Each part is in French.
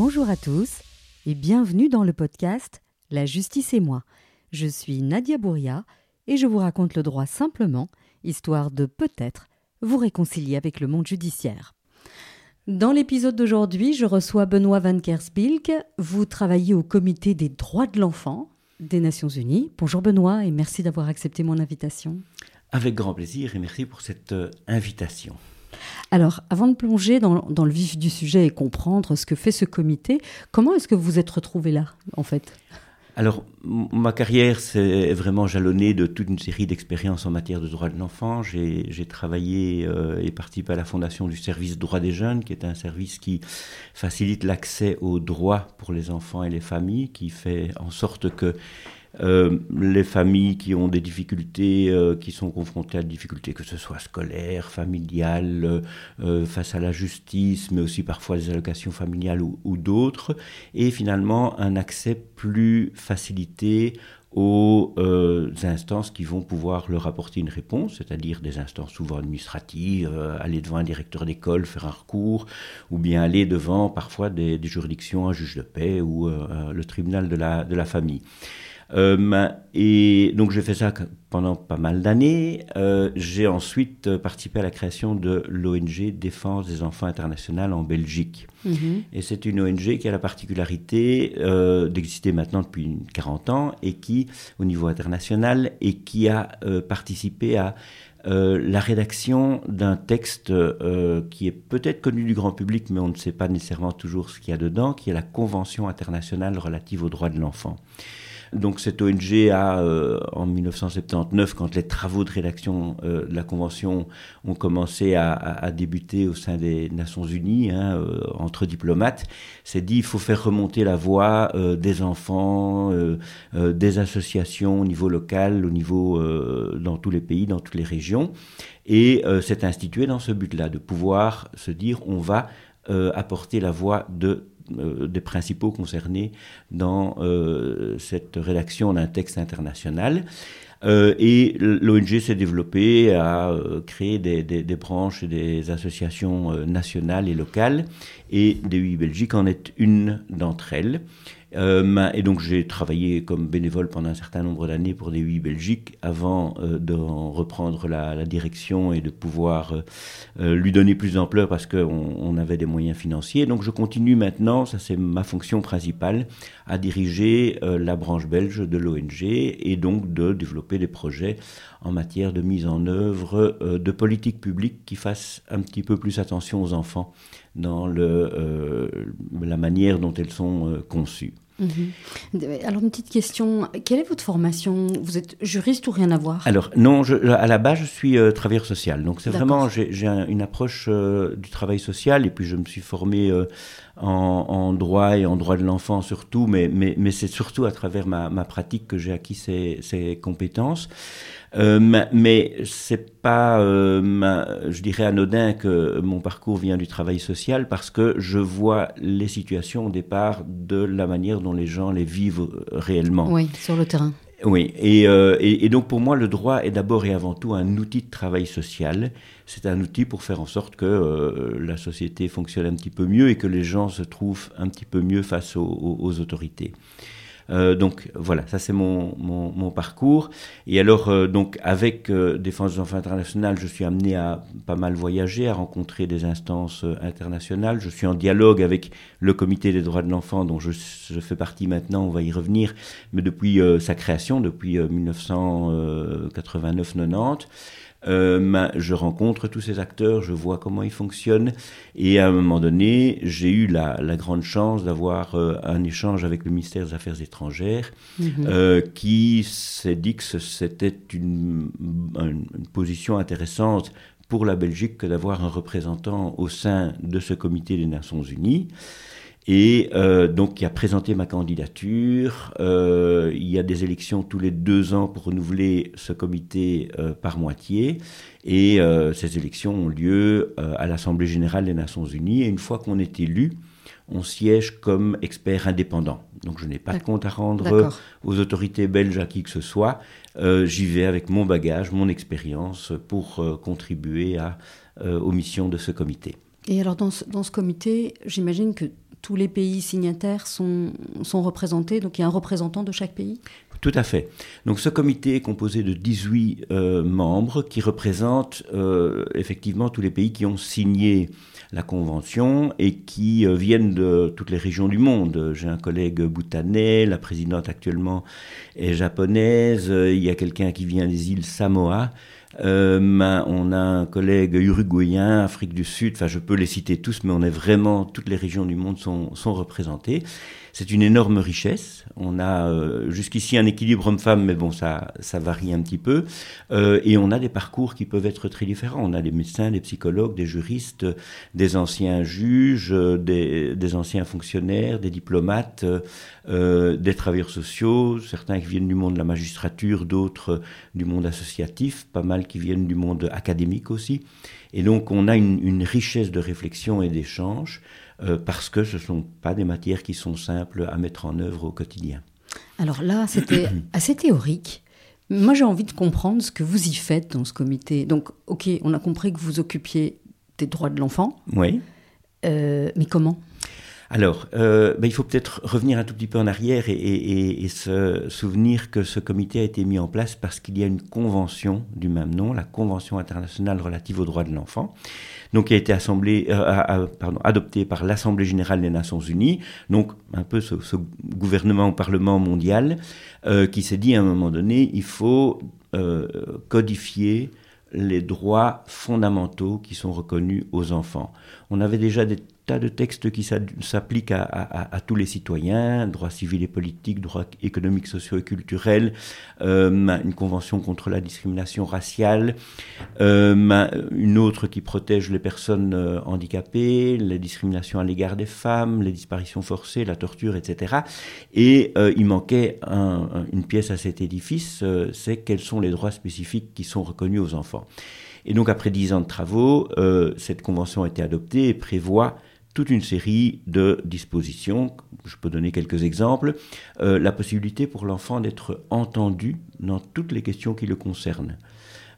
Bonjour à tous et bienvenue dans le podcast La justice et moi. Je suis Nadia Bouria et je vous raconte le droit simplement, histoire de peut-être vous réconcilier avec le monde judiciaire. Dans l'épisode d'aujourd'hui, je reçois Benoît Van Kersbilk. Vous travaillez au comité des droits de l'enfant des Nations Unies. Bonjour Benoît et merci d'avoir accepté mon invitation. Avec grand plaisir et merci pour cette euh, invitation. Alors, avant de plonger dans, le vif du sujet et comprendre ce que fait ce comité, comment est-ce que vous êtes retrouvé là, en fait? Alors, ma carrière s'est vraiment jalonnée de toute une série d'expériences en matière de droits de l'enfant. J'ai travaillé euh, et participé à la fondation du service droits des jeunes, qui est un service qui facilite l'accès aux droits pour les enfants et les familles, qui fait en sorte que euh, les familles qui ont des difficultés, euh, qui sont confrontées à des difficultés, que ce soit scolaires, familiales, euh, face à la justice, mais aussi parfois des allocations familiales ou, d'autres, et finalement un accès plus facilité aux instances qui vont pouvoir leur apporter une réponse, c'est-à-dire des instances souvent administratives, aller devant un directeur d'école, faire un recours, ou bien aller devant parfois des, juridictions, un juge de paix ou le tribunal de la famille. Euh, et donc j'ai fait ça pendant pas mal d'années. Euh, j'ai ensuite participé à la création de l'ONG Défense des enfants internationales en Belgique. Mm-hmm. Et c'est une ONG qui a la particularité euh, d'exister maintenant depuis 40 ans et qui, au niveau international, et qui a euh, participé à euh, la rédaction d'un texte euh, qui est peut-être connu du grand public, mais on ne sait pas nécessairement toujours ce qu'il y a dedans, qui est la Convention internationale relative aux droits de l'enfant. Donc cette ONG a, euh, en 1979, quand les travaux de rédaction euh, de la Convention ont commencé à, à, à, débuter au sein des Nations Unies, hein, euh, entre diplomates, s'est dit il faut faire remonter la voix euh, des enfants, euh, des associations au niveau local, au niveau dans tous les pays, dans toutes les régions, et s'est institué dans ce but-là, de pouvoir se dire on va apporter la voix de euh, des principaux concernés dans euh, cette rédaction d'un texte international. Euh, et l'ONG s'est développée, a euh, des, des, des, branches et des associations euh, nationales et locales, et DUI Belgique en est une d'entre elles. Euh, et donc j'ai travaillé comme bénévole pendant un certain nombre d'années pour des UI Belgique avant euh, de reprendre la, direction et de pouvoir euh, euh lui donner plus d'ampleur parce qu'on on avait des moyens financiers. Donc je continue maintenant, ça c'est ma fonction principale, à diriger la branche belge de l'ONG et donc de développer des projets en matière de mise en œuvre de politiques publiques qui fassent un petit peu plus attention aux enfants dans le, euh, la manière dont elles sont euh, conçues. Mmh. Alors une petite question, quelle est votre formation? Vous êtes juriste ou rien à voir? Alors non, je, à la base je suis euh, travailleur social, donc c'est vraiment j'ai un, une approche euh, du travail social. Et puis je me suis formé euh, en, en, droit et en droit de l'enfant surtout, mais, mais, mais c'est surtout à travers ma, ma pratique que j'ai acquis ces, ces compétences. Euh, mais c'est pas, euh, je dirais, anodin que mon parcours vient du travail social parce que je vois les situations au départ de la manière dont les gens les vivent réellement. Oui, sur le terrain. Oui, et, euh, et, et, donc pour moi, le droit est d'abord et avant tout un outil de travail social. C'est un outil pour faire en sorte que euh, la société fonctionne un petit peu mieux et que les gens se trouvent un petit peu mieux face aux autorités. Euh, donc voilà, ça c'est mon, mon, mon, parcours. Et alors, euh, donc avec euh, Défense des enfants internationales, je suis amené à pas mal voyager, à rencontrer des instances euh, internationales. Je suis en dialogue avec le Comité des droits de l'enfant, dont je, je, fais partie maintenant, on va y revenir, mais depuis euh, sa création, depuis 1989-90. Euh, je rencontre tous ces acteurs, je vois comment ils fonctionnent, et à un moment donné, j'ai eu la, la, grande chance d'avoir euh, un échange avec le ministère des Affaires étrangères, -hmm. euh, qui s'est dit que c'était une, une, une position intéressante pour la Belgique que d'avoir un représentant au sein de ce comité des Nations Unies et euh, donc qui a présenté ma candidature. Euh, il y a des élections tous les deux ans pour renouveler ce comité euh, par moitié, et ces élections ont lieu à l'Assemblée générale des Nations Unies. Et une fois qu'on est élu, on siège comme expert indépendant. Donc je n'ai pas de compte à rendre aux autorités belges à qui que ce soit. Euh, J'y vais avec mon bagage, mon expérience pour euh, contribuer à, euh, aux missions de ce comité. Et alors dans ce, dans ce comité, j'imagine que tous les pays signataires sont, représentés, donc il y a un représentant de chaque pays tout à fait. Donc ce comité est composé de 18 euh, membres qui représentent euh, effectivement tous les pays qui ont signé la convention et qui euh, viennent de toutes les régions du monde. J'ai un collègue bhoutanais, la présidente actuellement est japonaise, il y a quelqu'un qui vient des îles Samoa. On a un collègue uruguayen, Afrique du Sud, enfin je peux les citer tous, mais on est vraiment, toutes les régions du monde sont, sont représentées. C'est une énorme richesse. On a euh, jusqu'ici un équilibre homme-femme, mais bon, ça, varie un petit peu. Euh, et on a des parcours qui peuvent être très différents. On a des médecins, des psychologues, des juristes, des anciens juges, des, des anciens fonctionnaires, des diplomates, euh, des travailleurs sociaux, certains qui viennent du monde de la magistrature, d'autres du monde associatif, pas mal qui viennent du monde académique aussi. Et donc on a une, une richesse de réflexion et d'échange. Euh, parce que ce ne sont pas des matières qui sont simples à mettre en œuvre au quotidien. Alors là, c'était assez théorique. Moi, j'ai envie de comprendre ce que vous y faites dans ce comité. Donc, ok, on a compris que vous occupiez des droits de l'enfant. Oui. Euh, mais comment? Alors, euh, ben, il faut peut-être revenir un tout petit peu en arrière et, se souvenir que ce comité a été mis en place parce qu'il y a une convention du même nom, la Convention internationale relative aux droits de l'enfant, donc qui a été euh, adoptée par l'Assemblée générale des Nations unies, donc un peu ce, gouvernement au Parlement mondial, euh, qui s'est dit à un moment donné, il faut codifier les droits fondamentaux qui sont reconnus aux enfants. On avait déjà des tas de textes qui s'appliquent à, tous les citoyens, droits civils et politiques, droits économiques, sociaux et culturels, euh, une convention contre la discrimination raciale, euh, une autre qui protège les personnes euh, handicapées, les discriminations à l'égard des femmes, les disparitions forcées, la torture, etc. Et il manquait une pièce à cet édifice, c'est quels sont les droits spécifiques qui sont reconnus aux enfants. Et donc après dix ans de travaux, cette convention a été adoptée et prévoit toute une série de dispositions. Je peux donner quelques exemples. Euh, la possibilité pour l'enfant d'être entendu dans toutes les questions qui le concernent.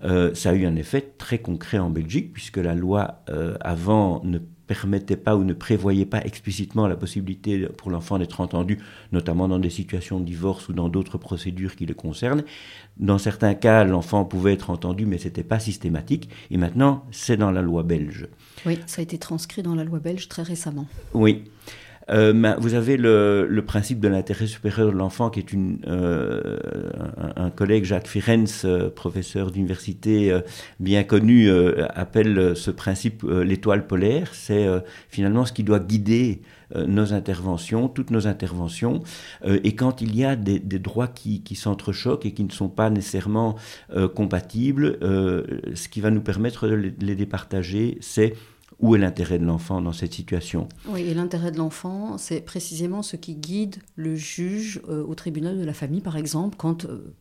Euh, ça a eu un effet très concret en Belgique, puisque la loi euh, avant ne permettait pas ou ne prévoyait pas explicitement la possibilité pour l'enfant d'être entendu, notamment dans des situations de divorce ou dans d'autres procédures qui le concernent. Dans certains cas, l'enfant pouvait être entendu, mais ce n'était pas systématique. Et maintenant, c'est dans la loi belge. Oui, ça a été transcrit dans la loi belge très récemment. Oui. Euh, vous avez le, principe de l'intérêt supérieur de l'enfant, qui est euh, un, collègue, Jacques Firenze, euh, professeur d'université bien connu, appelle ce principe l'étoile polaire. C'est finalement ce qui doit guider nos interventions, toutes nos interventions. et quand il y a des, droits qui s'entrechoquent et qui ne sont pas nécessairement compatibles, ce qui va nous permettre de les départager, c'est où est l'intérêt de l'enfant dans cette situation Oui, et l'intérêt de l'enfant, c'est précisément ce qui guide le juge euh, au tribunal de la famille, par exemple, quand euh,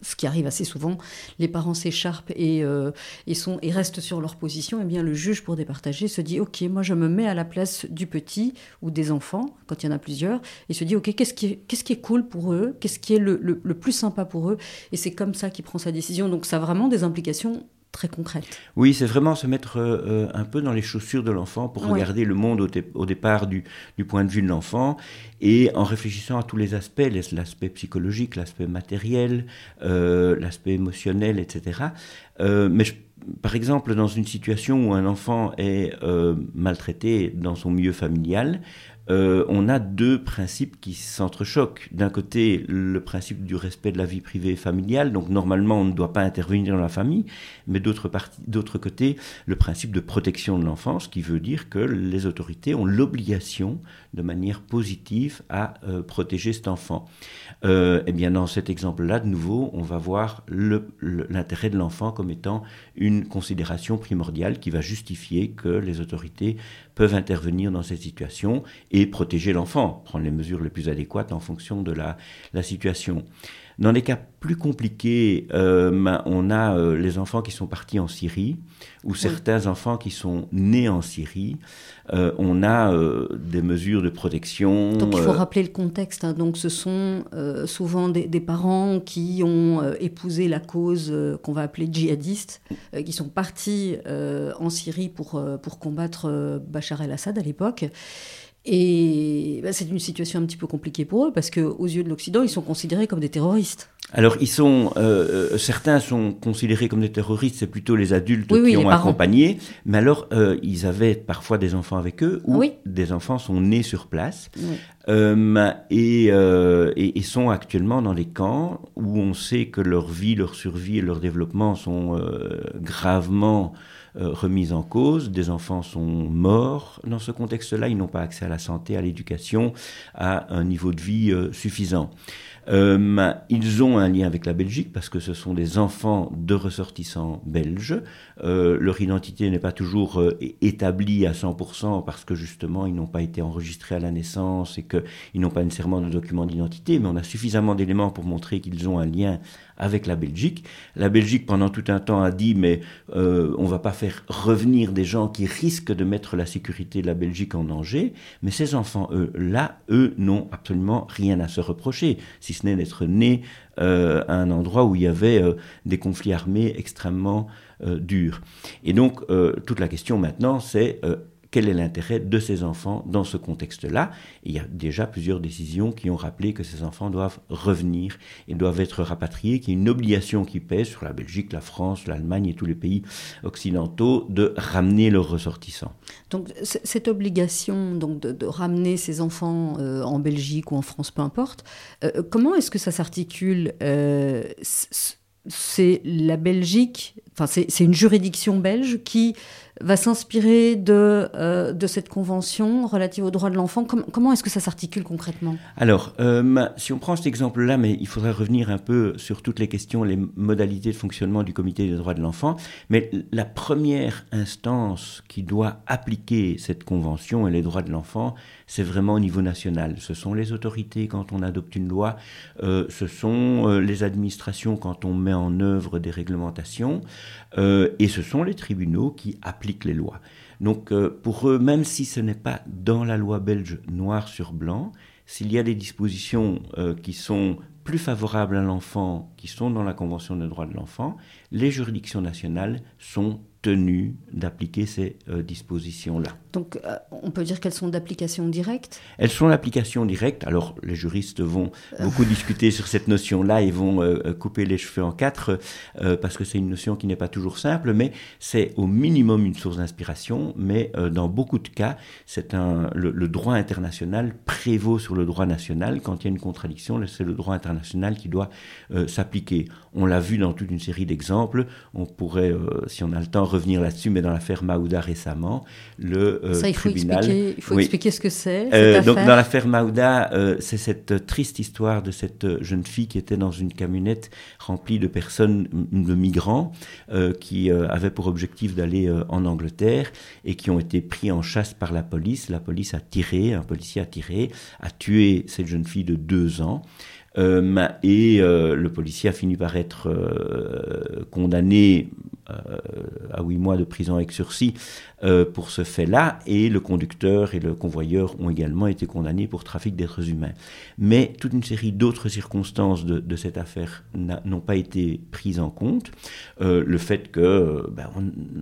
ce qui arrive assez souvent, les parents s'écharpent et, euh, sont, restent sur leur position, et eh bien le juge, pour départager, se dit Ok, moi je me mets à la place du petit ou des enfants, quand il y en a plusieurs, et se dit Ok, qu'est-ce qui, est, qu'est-ce qui est cool pour eux Qu'est-ce qui est le, le, le plus sympa pour eux Et c'est comme ça qu'il prend sa décision. Donc ça a vraiment des implications très concrète. Oui, c'est vraiment se mettre euh, un peu dans les chaussures de l'enfant pour regarder le monde au, départ du, point de vue de l'enfant et en réfléchissant à tous les aspects, l'aspect psychologique, l'aspect matériel, euh, l'aspect émotionnel, etc. Euh, mais par exemple, dans une situation où un enfant est maltraité dans son milieu familial, euh, on a deux principes qui s'entrechoquent. D'un côté, le principe du respect de la vie privée familiale, donc normalement on ne doit pas intervenir dans la famille, mais d'autre côté, le principe de protection de l'enfance, qui veut dire que les autorités ont l'obligation, de manière positive, à euh, protéger cet enfant. Euh, eh bien, dans cet exemple-là, de nouveau, on va voir l'intérêt de l'enfant comme étant une considération primordiale qui va justifier que les autorités peuvent intervenir dans cette situation et protéger l'enfant, prendre les mesures les plus adéquates en fonction de la, la situation. Dans les cas plus compliqués, euh, on a euh, les enfants qui sont partis en Syrie, ou certains enfants qui sont nés en Syrie. Euh, on a des mesures de protection. Donc il faut rappeler le contexte. Hein. Donc ce sont souvent des, parents qui ont épousé la cause qu'on va appeler djihadiste, qui sont partis en Syrie pour, pour combattre Bachar el-Assad à l'époque Et bah, c'est une situation un petit peu compliquée pour eux parce qu'aux yeux de l'Occident, ils sont considérés comme des terroristes. Alors, ils sont, euh, euh, certains sont considérés comme des terroristes, c'est plutôt les adultes qui ont accompagné. Mais alors, euh, ils avaient parfois des enfants avec eux ou des enfants sont nés sur place et, et, sont actuellement dans des camps où on sait que leur vie, leur survie et leur développement sont gravement remis en cause. Des enfants sont morts dans ce contexte-là. Ils n'ont pas accès à la santé, à l'éducation, à un niveau de vie suffisant. Euh, ils ont un lien avec la Belgique parce que ce sont des enfants de ressortissants belges. Euh, leur identité n'est pas toujours euh, établie à 100% parce que justement ils n'ont pas été enregistrés à la naissance et qu'ils n'ont pas nécessairement de document d'identité, mais on a suffisamment d'éléments pour montrer qu'ils ont un lien avec la Belgique. La Belgique, pendant tout un temps, a dit mais on va pas faire revenir des gens qui risquent de mettre la sécurité de la Belgique en danger. Mais ces enfants, eux, là, eux, n'ont absolument rien à se reprocher, ce n'est d'être nés euh, à un endroit où il y avait euh, des conflits armés extrêmement durs. Et donc, toute la question maintenant, c'est quel est l'intérêt de ces enfants dans ce contexte-là Il y a déjà plusieurs décisions qui ont rappelé que ces enfants doivent revenir et doivent être rapatriés, qu'il y a une obligation qui pèse sur la Belgique, la France, l'Allemagne et tous les pays occidentaux de ramener leurs ressortissants. Donc cette obligation donc, de, ramener ces enfants euh, en Belgique ou en France, peu importe, euh, comment est-ce que ça s'articule euh, c'est la Belgique, enfin c'est une juridiction belge qui va s'inspirer de, euh, de cette convention relative aux droits de l'enfant. comment est-ce que ça s'articule concrètement? Alors, euh, si on prend cet exemple-là, mais il faudrait revenir un peu sur toutes les questions, les modalités de fonctionnement du comité des droits de l'enfant. Mais la première instance qui doit appliquer cette convention et les droits de l'enfant, c'est vraiment au niveau national. Ce sont les autorités quand on adopte une loi, euh, ce sont les administrations quand on met en œuvre des réglementations, et ce sont les tribunaux qui appliquent les lois. Donc euh, pour eux, même si ce n'est pas dans la loi belge noir sur blanc, s'il y a des dispositions euh, qui sont plus favorables à l'enfant, qui sont dans la Convention des droits de l'enfant, les juridictions nationales sont tenues d'appliquer ces euh, dispositions-là. Donc euh, on peut dire qu'elles sont d'application directe? Elles sont d'application directe. Alors les juristes vont beaucoup discuter sur cette notion-là et vont euh, couper les cheveux en quatre parce que c'est une notion qui n'est pas toujours simple, mais c'est au minimum une source d'inspiration. Mais dans beaucoup de cas, c'est un le, le, droit international prévaut sur le droit national. Quand il y a une contradiction, c'est le droit international qui doit s'appliquer. On l'a vu dans toute une série d'exemples. On pourrait, si on a le temps, revenir là-dessus, mais dans l'affaire Maouda récemment, le euh, Ça, il faut Expliquer, il faut expliquer ce que c'est. Euh, donc, dans l'affaire Maouda, euh, c'est cette triste histoire de cette jeune fille qui était dans une camionnette remplie de personnes, de migrants, qui avaient pour objectif d'aller en Angleterre et qui ont été pris en chasse par la police. La police a tiré, un policier a tiré, a tué cette jeune fille de deux ans. Euh, et euh, le policier a fini par être euh, condamné à huit mois de prison avec sursis pour ce fait-là, et le conducteur et le convoyeur ont également été condamnés pour trafic d'êtres humains. Mais toute une série d'autres circonstances de, cette affaire n'ont pas été prises en compte. le fait que ben,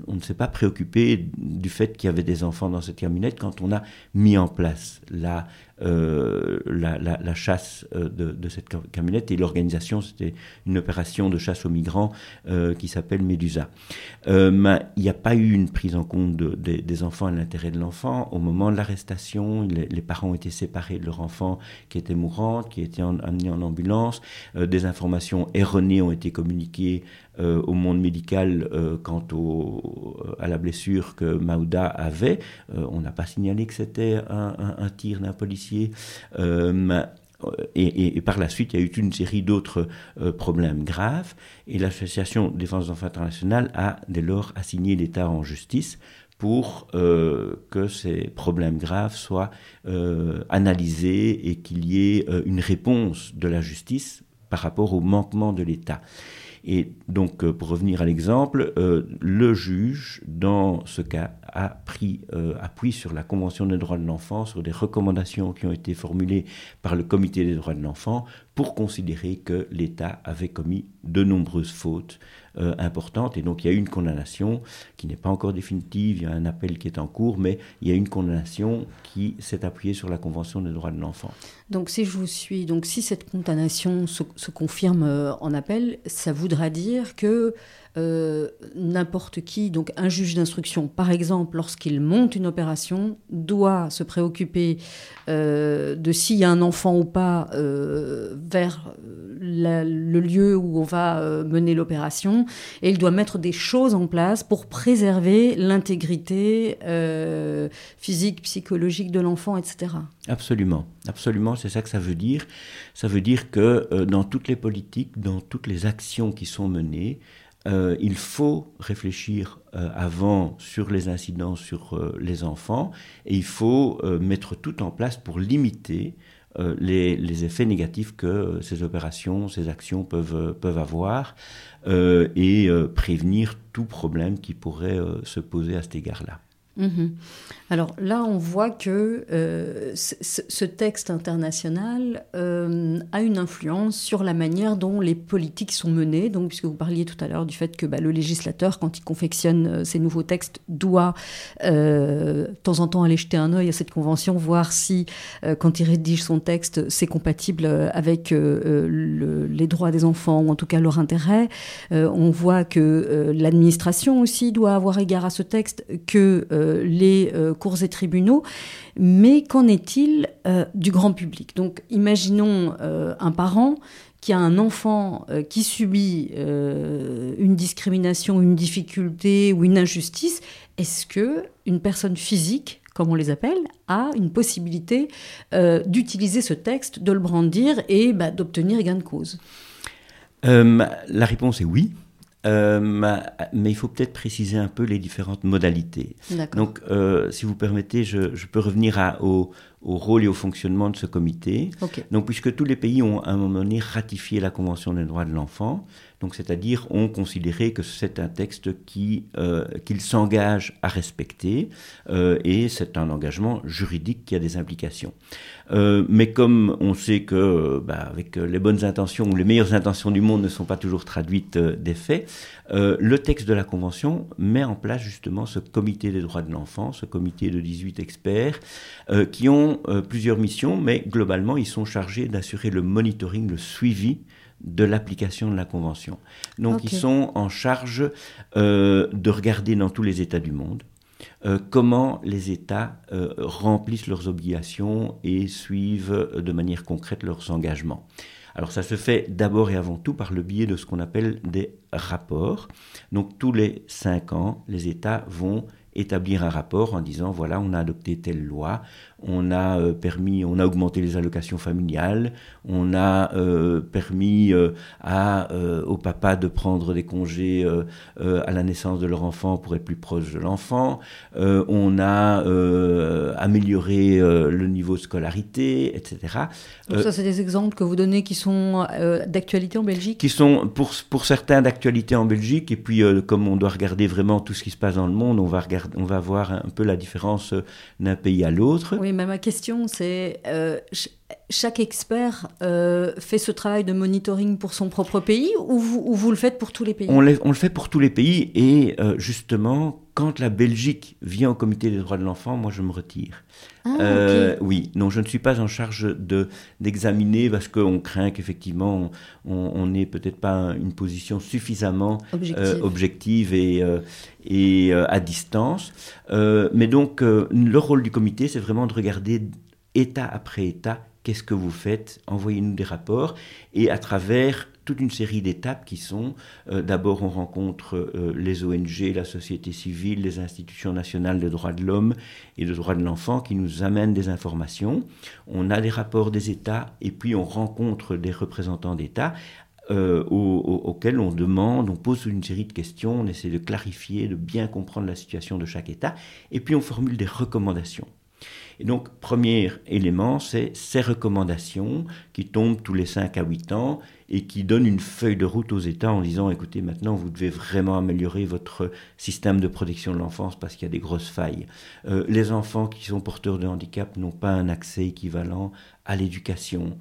on, ne s'est pas préoccupé du fait qu'il y avait des enfants dans cette camionnette quand on a mis en place la euh, la, chasse euh, de, cette camionnette et l'organisation, c'était une opération de chasse aux migrants euh, qui s'appelle Médusa. il n'y a pas eu une prise en compte des enfants et l'intérêt de l'enfant. Au moment de l'arrestation, les, parents ont été séparés de leur enfant qui était mourante, qui était amené en ambulance. des informations erronées ont été communiquées euh, au monde médical euh, quant au, à la blessure que Maouda avait. Euh, on n'a pas signalé que c'était un, tir d'un policier. Et, par la suite, il y a eu une série d'autres problèmes graves. Et l'Association Défense des enfants internationale a dès lors assigné l'État en justice pour que ces problèmes graves soient analysés et qu'il y ait une réponse de la justice par rapport au manquement de l'État. Et donc, euh, pour revenir à l'exemple, euh, le juge, dans ce cas, a pris euh, appui sur la Convention des droits de l'enfant, sur des recommandations qui ont été formulées par le Comité des droits de l'enfant pour considérer que l'État avait commis de nombreuses fautes euh, importante. Et donc il y a une condamnation qui n'est pas encore définitive, il y a un appel qui est en cours, mais il y a une condamnation qui s'est appuyée sur la Convention des droits de l'enfant. Donc si je vous suis, donc si cette condamnation se, confirme euh, en appel, ça voudra dire que euh, n'importe qui, donc un juge d'instruction, par exemple, lorsqu'il monte une opération, doit se préoccuper de s'il y a un enfant ou pas euh, le lieu où on va mener l'opération, et il doit mettre des choses en place pour préserver l'intégrité physique, psychologique de l'enfant, etc. Absolument, absolument, c'est ça que ça veut dire. Ça veut dire que dans toutes les politiques, dans toutes les actions qui sont menées, euh, il faut réfléchir euh, avant sur les incidents sur euh, les enfants et il faut mettre tout en place pour limiter les, les, effets négatifs que ces opérations, ces actions peuvent, peuvent avoir et prévenir tout problème qui pourrait se poser à cet égard-là. Mhm. Alors là, on voit que euh, ce texte international euh, a une influence sur la manière dont les politiques sont menées. Donc, puisque vous parliez tout à l'heure du fait que bah, le législateur, quand il confectionne euh, ces nouveaux textes, doit de temps en temps aller jeter un œil à cette convention, voir si, quand il rédige son texte, c'est compatible avec les droits des enfants ou en tout cas leur intérêt. on voit que l'administration aussi doit avoir égard à ce texte, que les euh, cours et tribunaux, mais qu'en est-il euh, du grand public? Donc imaginons euh, un parent qui a un enfant qui subit une discrimination, une difficulté ou une injustice, est-ce que une personne physique, comme on les appelle, a une possibilité d'utiliser ce texte, de le brandir et bah, d'obtenir gain de cause? La réponse est oui. Euh, mais il faut peut-être préciser un peu les différentes modalités. Donc, euh, si vous permettez, je, je peux revenir à, au, au, rôle et au fonctionnement de ce comité. Donc, puisque tous les pays ont à un moment donné ratifié la Convention des droits de l'enfant, donc c'est-à-dire ont considéré que c'est un texte qui euh, qu'ils s'engagent à respecter euh, et c'est un engagement juridique qui a des implications. Euh, mais comme on sait que bah, avec les bonnes intentions ou les meilleures intentions du monde ne sont pas toujours traduites des faits, le texte de la convention met en place justement ce comité des droits de l'enfant, ce comité de 18 experts qui ont plusieurs missions, mais globalement ils sont chargés d'assurer le monitoring, le suivi de l'application de la Convention. Donc ils sont en charge euh, de regarder dans tous les États du monde euh, comment les États euh, remplissent leurs obligations et suivent de manière concrète leurs engagements. Alors ça se fait d'abord et avant tout par le biais de ce qu'on appelle des rapports. Donc tous les cinq ans, les États vont établir un rapport en disant voilà on a adopté telle loi, on a euh, permis, on a augmenté les allocations familiales, on a euh, permis euh, à, au papa de prendre des congés à la naissance de leur enfant pour être plus proche de l'enfant, on a amélioré le niveau de scolarité, etc. Donc ça, c'est des exemples que vous donnez qui sont d'actualité en Belgique? Qui sont pour, pour certains d'actualité en Belgique, et puis comme on doit regarder vraiment tout ce qui se passe dans le monde, on va, regarder, on va voir un peu la différence d'un pays à l'autre. Oui, mais ma question, c'est euh, chaque expert euh, fait ce travail de monitoring pour son propre pays ou vous, le faites pour tous les pays? On, le fait pour tous les pays et euh, justement, quand la Belgique vient au comité des droits de l'enfant, moi je me retire. Ah, oui, non, je ne suis pas en charge de d'examiner parce qu'on craint qu'effectivement on n'ait peut-être pas une position suffisamment objective, et, et à distance. mais donc le rôle du comité, c'est vraiment de regarder État après État, qu'est-ce que vous faites Envoyez-nous des rapports. Et à travers toute une série d'étapes qui sont, euh, d'abord on rencontre euh, les ONG, la société civile, les institutions nationales de droits de l'homme et de droits de l'enfant qui nous amènent des informations. On a des rapports des États et puis on rencontre des représentants d'États euh, auxquels on demande, on pose une série de questions, on essaie de clarifier, de bien comprendre la situation de chaque État, et puis on formule des recommandations. Et donc, premier élément, c'est ces recommandations qui tombent tous les 5 à 8 ans et qui donnent une feuille de route aux États en disant, écoutez, maintenant, vous devez vraiment améliorer votre système de protection de l'enfance parce qu'il y a des grosses failles. Euh, les enfants qui sont porteurs de handicap n'ont pas un accès équivalent à l'éducation.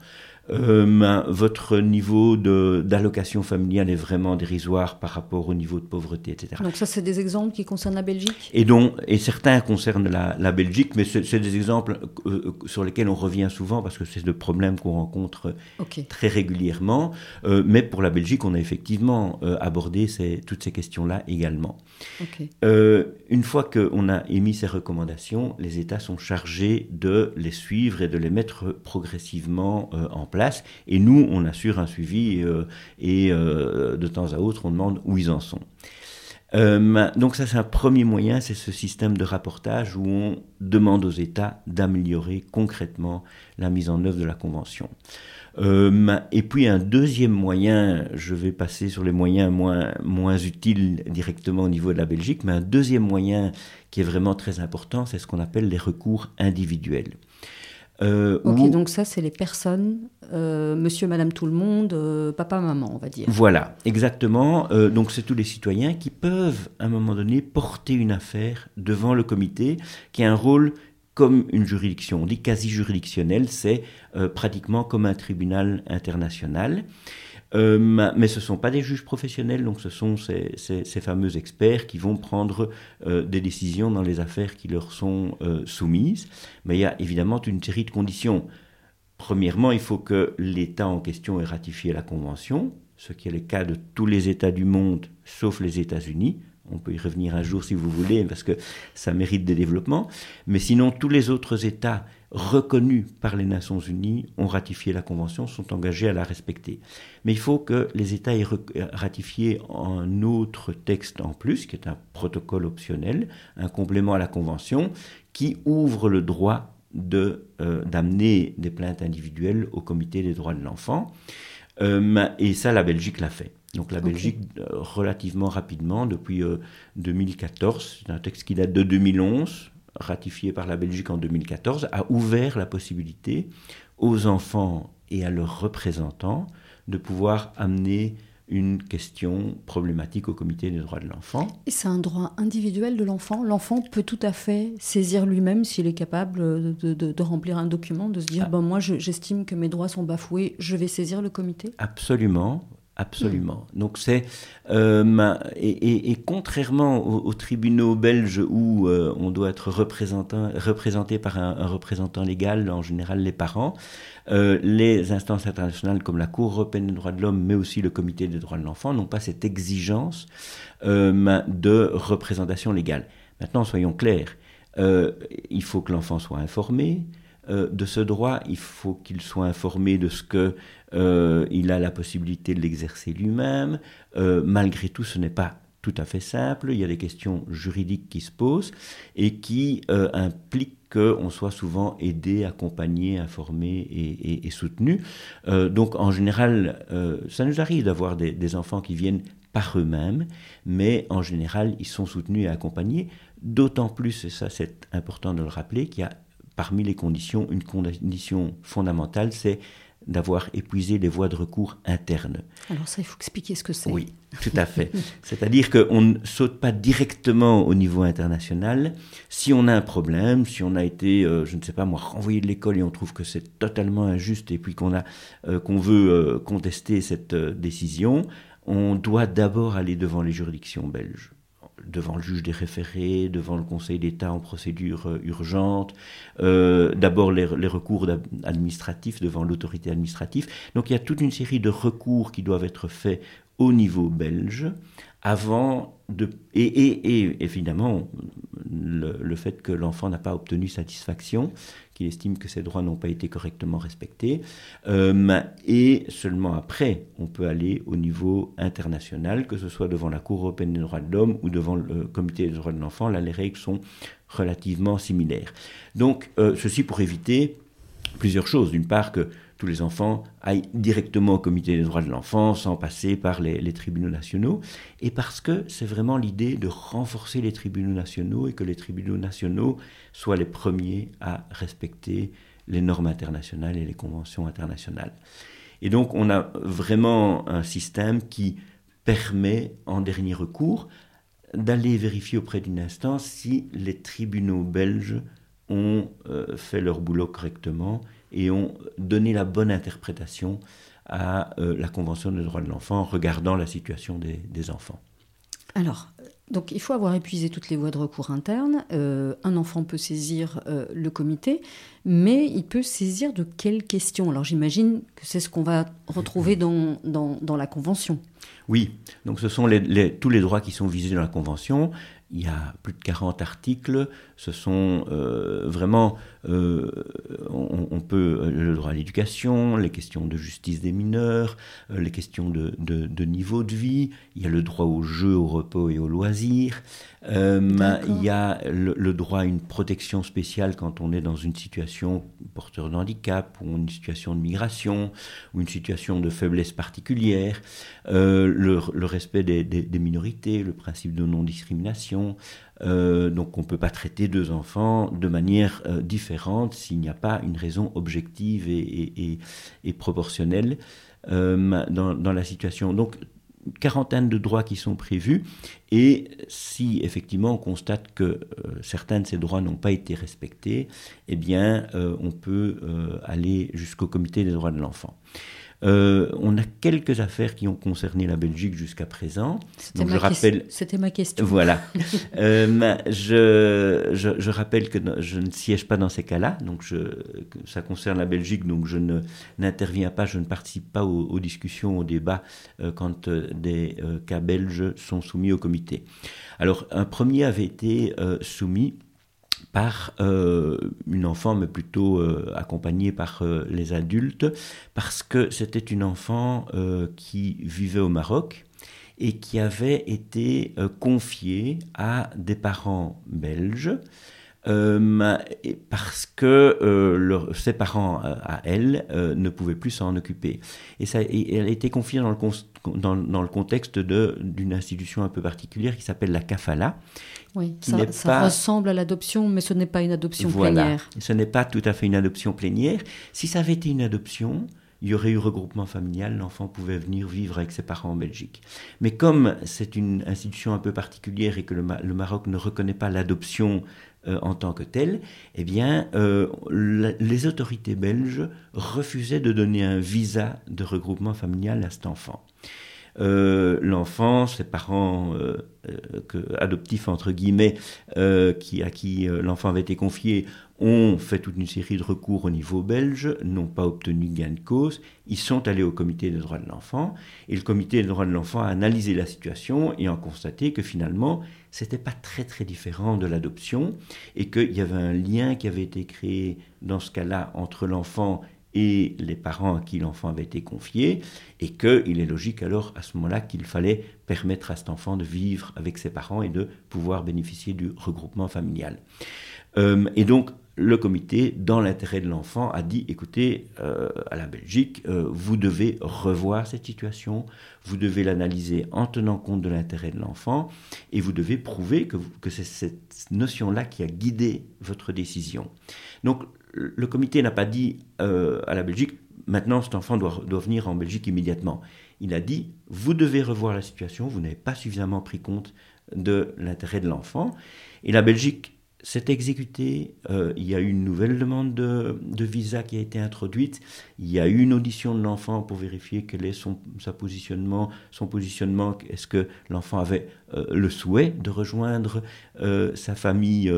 Euh, votre niveau d'allocation familiale est vraiment dérisoire par rapport au niveau de pauvreté, etc. Donc ça, c'est des exemples qui concernent la Belgique? Et, donc, et certains concernent la, Belgique, mais c'est des exemples euh, sur lesquels on revient souvent parce que c'est le problème qu'on rencontre très régulièrement. Euh, mais pour la Belgique, on a effectivement abordé ces, toutes ces questions-là également. une fois qu'on a émis ces recommandations, les États sont chargés de les suivre et de les mettre progressivement en place et nous, on assure un suivi euh, et euh, de temps à autre, on demande où ils en sont. Euh, donc ça, c'est un premier moyen, c'est ce système de rapportage où on demande aux États d'améliorer concrètement la mise en œuvre de la Convention. et puis un deuxième moyen, je vais passer sur les moyens moins, moins utiles directement au niveau de la Belgique, mais un deuxième moyen qui est vraiment très important, c'est ce qu'on appelle les recours individuels. Euh, ok, donc ça, c'est les personnes, euh, monsieur, madame, tout le monde, euh, papa, maman, on va dire. Voilà, exactement. donc c'est tous les citoyens qui peuvent, à un moment donné, porter une affaire devant le comité, qui a un rôle comme une juridiction. On dit quasi juridictionnel, c'est pratiquement comme un tribunal international. Euh, mais ce ne sont pas des juges professionnels, donc ce sont ces, fameux experts qui vont prendre euh, des décisions dans les affaires qui leur sont euh, soumises. Mais il y a évidemment une série de conditions. Premièrement, il faut que l'État en question ait ratifié la Convention, ce qui est le cas de tous les États du monde, sauf les États-Unis. On peut y revenir un jour si vous voulez, parce que ça mérite des développements. Mais sinon, tous les autres États reconnus par les Nations Unies ont ratifié la Convention, sont engagés à la respecter. Mais il faut que les États aient ratifié un autre texte en plus, qui est un protocole optionnel, un complément à la Convention, qui ouvre le droit de, euh, d'amener des plaintes individuelles au Comité des droits de l'enfant. Euh, et ça, la Belgique l'a fait. Donc la Belgique, euh, relativement rapidement, depuis 2014, c'est un texte qui date de 2011, ratifié par la Belgique en 2014, a ouvert la possibilité aux enfants et à leurs représentants de pouvoir amener une question problématique au comité des droits de l'enfant. Et c'est un droit individuel de l'enfant. L'enfant peut tout à fait saisir lui-même s'il est capable de, remplir un document, de se dire, ah. ben moi j'estime que mes droits sont bafoués, je vais saisir le comité. Absolument. Absolument. Donc c'est euh, et, contrairement aux, tribunaux belges où euh, on doit être représenté par un, représentant légal, en général les parents, euh, les instances internationales comme la Cour européenne des droits de l'homme, mais aussi le Comité des droits de l'enfant, n'ont pas cette exigence de représentation légale. Maintenant, soyons clairs, il faut que l'enfant soit informé, de ce droit, il faut qu'il soit informé de ce que euh, il a la possibilité de l'exercer lui-même. Euh, malgré tout, ce n'est pas tout à fait simple. Il y a des questions juridiques qui se posent et qui euh, impliquent qu'on soit souvent aidé, accompagné, informé et, soutenu. donc en général, ça nous arrive d'avoir des, des, enfants qui viennent par eux-mêmes, mais en général, ils sont soutenus et accompagnés. D'autant plus, et ça c'est important de le rappeler, qu'il y a parmi les conditions une condition fondamentale, c'est d'avoir épuisé les voies de recours internes. Alors ça, il faut expliquer ce que c'est. Oui, tout à fait. C'est-à-dire qu'on ne saute pas directement au niveau international. Si on a un problème, si on a été, euh, je ne sais pas moi, renvoyé de l'école et on trouve que c'est totalement injuste et puis qu'on a, euh, qu'on veut euh, contester cette décision, on doit d'abord aller devant les juridictions belges devant le juge des référés, devant le Conseil d'État en procédure euh, urgente, euh, d'abord les, recours administratifs devant l'autorité administrative. Donc il y a toute une série de recours qui doivent être faits au niveau belge avant de... Et, et, évidemment, le, fait que l'enfant n'a pas obtenu satisfaction, qu'il estime que ses droits n'ont pas été correctement respectés, euh, et seulement après, on peut aller au niveau international, que ce soit devant la Cour européenne des droits de l'homme ou devant le Comité des droits de l'enfant, là les règles sont relativement similaires. Donc, euh, ceci pour éviter plusieurs choses. D'une part, que tous les enfants aillent directement au comité des droits de l'enfant sans passer par les, tribunaux nationaux, et parce que c'est vraiment l'idée de renforcer les tribunaux nationaux et que les tribunaux nationaux soient les premiers à respecter les normes internationales et les conventions internationales. Et donc on a vraiment un système qui permet, en dernier recours, d'aller vérifier auprès d'une instance si les tribunaux belges ont fait leur boulot correctement et ont donné la bonne interprétation à la Convention des droits de l'enfant en regardant la situation des enfants. Alors, donc il faut avoir épuisé toutes les voies de recours internes. Euh, un enfant peut saisir euh, le comité, mais il peut saisir de quelles questions? Alors j'imagine que c'est ce qu'on va retrouver dans, dans, la Convention. Oui, donc ce sont tous les droits qui sont visés dans la Convention. Il y a plus de 40 articles. Ce sont euh, vraiment, euh, on, peut, euh, le droit à l'éducation, les questions de justice des mineurs, les questions de, de, niveau de vie. Il y a le droit au jeu, au repos et au loisir. il y a le, droit à une protection spéciale quand on est dans une situation porteur de handicap ou une situation de migration ou une situation de faiblesse particulière. Le, respect des, des minorités, le principe de non-discrimination euh, donc on ne peut pas traiter deux enfants de manière euh, différente s'il n'y a pas une raison objective et, proportionnelle euh, dans, la situation. Donc quarantaine de droits qui sont prévus et si effectivement on constate que certains de ces droits n'ont pas été respectés, eh bien on peut aller jusqu'au comité des droits de l'enfant. Euh, on a quelques affaires qui ont concerné la Belgique jusqu'à présent. C'était ma, rappelle... ma question. Voilà. euh, je, je, rappelle que je ne siège pas dans ces cas-là, donc je, ça concerne la Belgique, donc je n'interviens pas, je ne participe pas aux, discussions, aux débats euh, quand des cas belges sont soumis au comité. Alors un premier avait été soumis par euh, une enfant, mais plutôt euh, accompagnée par euh, les adultes, parce que c'était une enfant qui vivait au Maroc et qui avait été confiée à des parents belges. parce que ses parents à elle ne pouvaient plus s'en occuper. Et, ça, elle a été confiée dans le, dans, dans le contexte d'une institution un peu particulière qui s'appelle la Kafala, oui, ça, ressemble à l'adoption, mais ce n'est pas une adoption voilà. plénière. Ce n'est pas tout à fait une adoption plénière. Si ça avait été une adoption, il y aurait eu regroupement familial, l'enfant pouvait venir vivre avec ses parents en Belgique. Mais comme c'est une institution un peu particulière et que le, Maroc ne reconnaît pas l'adoption euh, en tant que telle, eh bien, euh, les autorités belges refusaient de donner un visa de regroupement familial à cet enfant. Euh, l'enfant, ses parents euh, euh, adoptifs entre guillemets, qui, à qui l'enfant avait été confié, ont fait toute une série de recours au niveau belge, n'ont pas obtenu gain de cause. Ils sont allés au comité des droits de l'enfant et le comité des droits de l'enfant a analysé la situation et a constaté que finalement, c'était pas très très différent de l'adoption et qu'il y avait un lien qui avait été créé dans ce cas-là entre l'enfant et les parents à qui l'enfant avait été confié, et qu'il est logique alors à ce moment-là qu'il fallait permettre à cet enfant de vivre avec ses parents et de pouvoir bénéficier du regroupement familial. Euh, et donc le comité, dans l'intérêt de l'enfant, a dit, écoutez, euh, à la Belgique, euh, vous devez revoir cette situation, vous devez l'analyser en tenant compte de l'intérêt de l'enfant, et vous devez prouver que, que c'est cette notion-là qui a guidé votre décision. Donc le comité n'a pas dit euh, à la Belgique, maintenant cet enfant doit, venir en Belgique immédiatement. Il a dit, vous devez revoir la situation, vous n'avez pas suffisamment pris compte de l'intérêt de l'enfant. Et la Belgique s'est exécutée, euh, il y a eu une nouvelle demande de, visa qui a été introduite, il y a eu une audition de l'enfant pour vérifier quel est son positionnement, son positionnement, est-ce que l'enfant avait euh, le souhait de rejoindre sa famille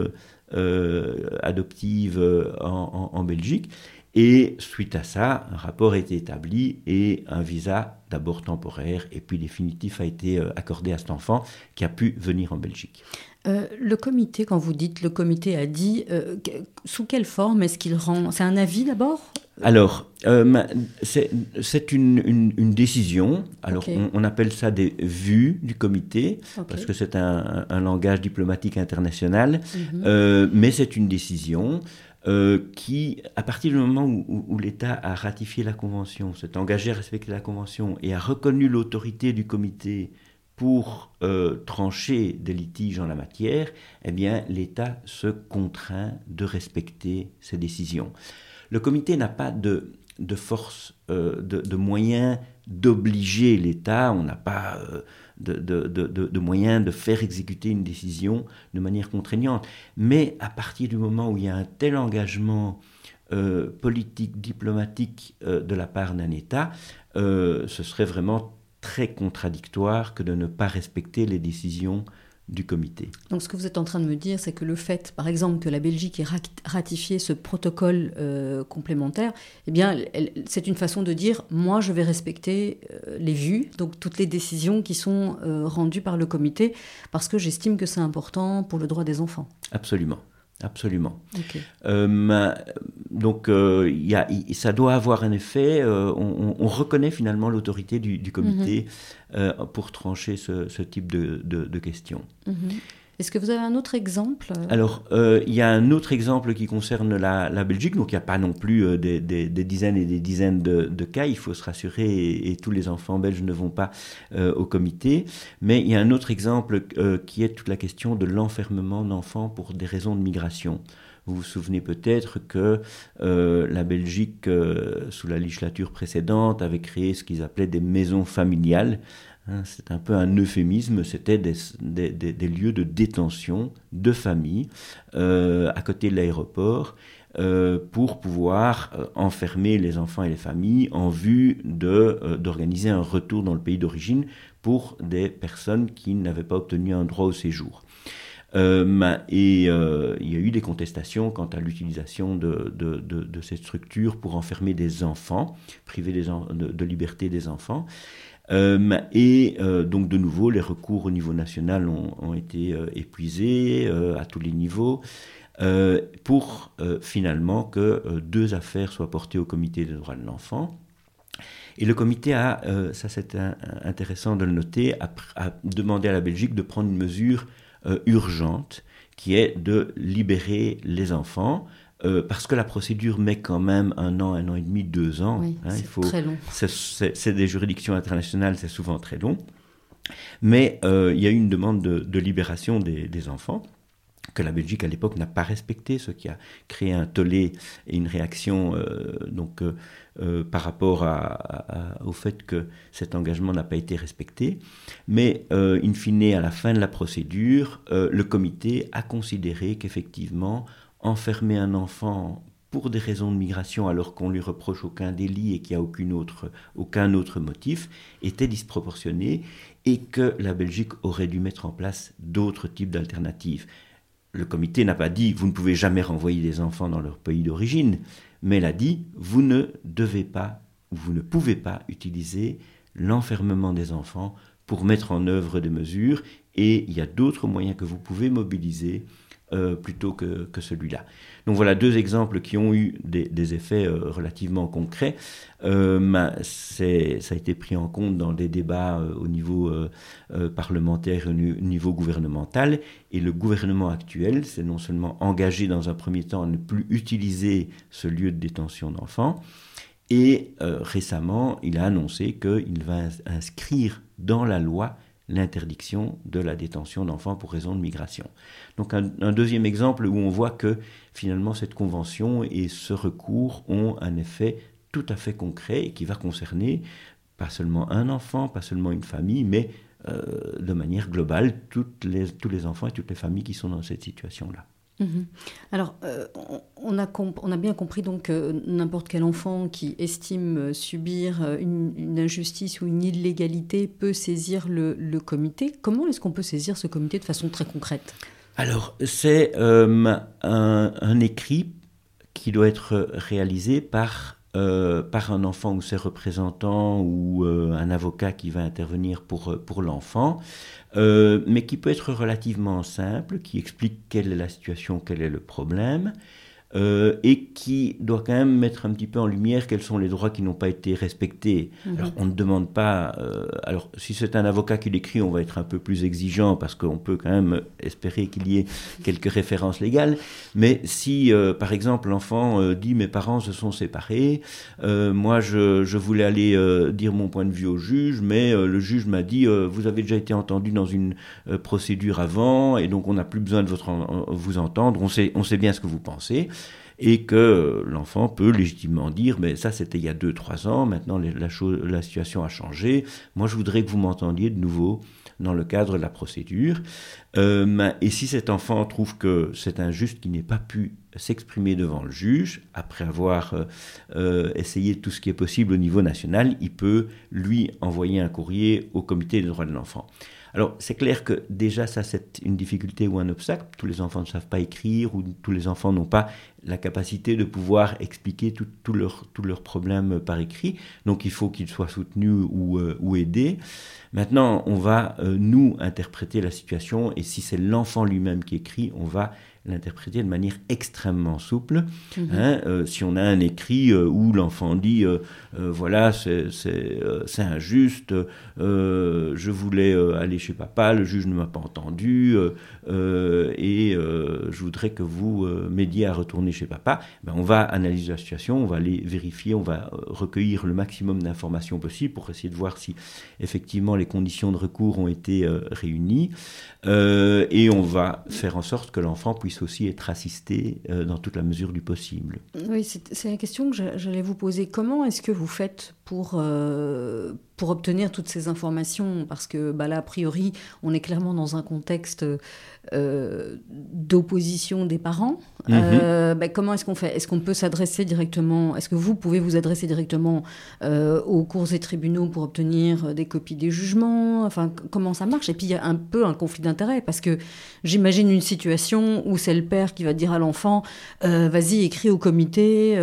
adoptive euh, en, Belgique. Et suite à ça, un rapport a été établi et un visa d'abord temporaire et puis définitif a été euh, accordé à cet enfant qui a pu venir en Belgique. le comité, quand vous dites le comité a dit, sous quelle forme est-ce qu'il rend? C'est un avis d'abord? Alors, euh, c'est une, décision. Alors, on, appelle ça des vues du comité, parce que c'est un, langage diplomatique international, mhm. euh, mais c'est une décision euh, qui, à partir du moment où, l'État a ratifié la Convention, s'est engagé à respecter la Convention et a reconnu l'autorité du comité pour trancher des litiges en la matière, eh bien, l'État se contraint de respecter ces décisions. Le comité n'a pas de, force, euh, de, moyens d'obliger l'État, on n'a pas euh, de, moyens de faire exécuter une décision de manière contraignante. Mais à partir du moment où il y a un tel engagement politique, diplomatique de la part d'un État, ce serait vraiment très contradictoire que de ne pas respecter les décisions du comité. Donc ce que vous êtes en train de me dire, c'est que le fait, par exemple, que la Belgique ait ratifié ce protocole euh, complémentaire, eh bien, c'est une façon de dire, moi, je vais respecter euh, les vues, donc toutes les décisions qui sont euh, rendues par le comité, parce que j'estime que c'est important pour le droit des enfants. Absolument. Absolument. Euh, donc, euh, y a, ça doit avoir un effet. Euh, on, reconnaît finalement l'autorité du, comité mhm. pour trancher ce, type de, questions. Mhm. Est-ce que vous avez un autre exemple Alors, euh, il y a un autre exemple qui concerne la, Belgique. Donc, il n'y a pas non plus euh, des, dizaines et des dizaines de, cas. Il faut se rassurer et, tous les enfants belges ne vont pas euh, au comité. Mais il y a un autre exemple qui est toute la question de l'enfermement d'enfants pour des raisons de migration. Vous vous souvenez peut-être que la Belgique, sous la législature précédente, avait créé ce qu'ils appelaient des maisons familiales. Hein, c'est un peu un euphémisme, c'était des, lieux de détention de familles euh, à côté de l'aéroport euh, pour pouvoir euh, enfermer les enfants et les familles en vue d'organiser un retour dans le pays d'origine pour des personnes qui n'avaient pas obtenu un droit au séjour. et il y a eu des contestations quant à l'utilisation de, cette structure pour enfermer des enfants, priver de, liberté des enfants. Euh, et euh, donc de nouveau, les recours au niveau national ont, été euh, épuisés à tous les niveaux. pour finalement que deux affaires soient portées au comité des droits de l'enfant. Et le comité a, ça c'est intéressant de le noter, a, demandé à la Belgique de prendre une mesure urgente qui est de libérer les enfants euh, parce que la procédure met quand même un an, un an et demi, deux ans. Oui, hein, c'est très long. C'est des juridictions internationales, c'est souvent très long. Mais euh, il y a eu une demande de, libération des, enfants que la Belgique à l'époque n'a pas respecté, ce qui a créé un tollé et une réaction euh, donc par rapport au fait que cet engagement n'a pas été respecté. Mais in fine, à la fin de la procédure, le comité a considéré qu'effectivement enfermer un enfant pour des raisons de migration alors qu'on lui reproche aucun délit et qu'il n'y a aucune autre, aucun autre motif était disproportionné et que la Belgique aurait dû mettre en place d'autres types d'alternatives. Le comité n'a pas dit vous ne pouvez jamais renvoyer des enfants dans leur pays d'origine, mais elle a dit vous ne devez pas, vous ne pouvez pas utiliser l'enfermement des enfants pour mettre en œuvre des mesures et il y a d'autres moyens que vous pouvez mobiliser euh, plutôt que, celui-là. Donc voilà deux exemples qui ont eu des, effets euh, relativement concrets. Euh, ça a été pris en compte dans des débats au niveau parlementaire et au niveau gouvernemental. Et le gouvernement actuel s'est non seulement engagé dans un premier temps à ne plus utiliser ce lieu de détention d'enfants, et récemment, il a annoncé qu'il va inscrire dans la loi l'interdiction de la détention d'enfants pour raison de migration. Donc un, deuxième exemple où on voit que finalement cette convention et ce recours ont un effet tout à fait concret et qui va concerner pas seulement un enfant, pas seulement une famille, mais euh, de manière globale les, tous les enfants et toutes les familles qui sont dans cette situation-là. Mhm. Alors, euh, on, a bien compris donc que n'importe quel enfant qui estime euh, subir euh, une, injustice ou une illégalité peut saisir le, comité. Comment est-ce qu'on peut saisir ce comité de façon très concrète? Alors, c'est un, un, écrit qui doit être réalisé par euh, par un enfant ou ses représentants ou euh, un avocat qui va intervenir pour, euh, pour l'enfant, mais qui peut être relativement simple, qui explique quelle est la situation, quel est le problème, euh, et qui doit quand même mettre un petit peu en lumière quels sont les droits qui n'ont pas été respectés. Mhm. Alors on ne demande pas, euh, alors si c'est un avocat qui l'écrit, on va être un peu plus exigeant parce qu'on peut quand même espérer qu'il y ait quelques références légales, mais si euh, par exemple l'enfant dit mes parents se sont séparés, moi je, je, voulais aller dire mon point de vue au juge, mais le juge m'a dit vous avez déjà été entendu dans une procédure avant et donc on n'a plus besoin de votre vous entendre, on sait, on sait bien ce que vous pensez. Et que l'enfant peut légitimement dire, mais ça c'était il y a 2-3 ans, maintenant la, situation a changé, moi je voudrais que vous m'entendiez de nouveau dans le cadre de la procédure. Euh, et si cet enfant trouve que c'est injuste qu'il n'ait pas pu s'exprimer devant le juge, après avoir euh, euh, essayé tout ce qui est possible au niveau national, il peut lui envoyer un courrier au comité des droits de l'enfant. Alors, c'est clair que déjà, ça, c'est une difficulté ou un obstacle. Tous les enfants ne savent pas écrire ou tous les enfants n'ont pas la capacité de pouvoir expliquer tous leurs problèmes par écrit. Donc, il faut qu'ils soient soutenus ou, euh, aidés. Maintenant, on va, euh, nous, interpréter la situation et si c'est l'enfant lui-même qui écrit, on va l'interpréter de manière extrêmement souple. Mhm. Hein, euh, si on a un écrit euh, où l'enfant dit euh, voilà c'est injuste, je voulais aller chez papa, le juge ne m'a pas entendu et je voudrais que vous m'aidiez à retourner chez papa, ben, on va analyser la situation, on va aller vérifier, on va recueillir le maximum d'informations possibles pour essayer de voir si effectivement les conditions de recours ont été réunies et on va faire en sorte que l'enfant puisse aussi être assisté euh, dans toute la mesure du possible. Oui, c'est la question que j'allais vous poser. Comment est-ce que vous faites pour, euh, pour obtenir toutes ces informations? Parce que bah là, a priori, on est clairement dans un contexte euh, d'opposition des parents. Mhm. Euh, bah, comment est-ce qu'on fait? Est-ce qu'on peut s'adresser directement Est-ce que vous pouvez vous adresser directement aux cours et tribunaux pour obtenir des copies des jugements? Enfin, comment ça marche? Et puis, il y a un peu un conflit d'intérêts parce que j'imagine une situation où c'est le père qui va dire à l'enfant Vas-y, écris au comité,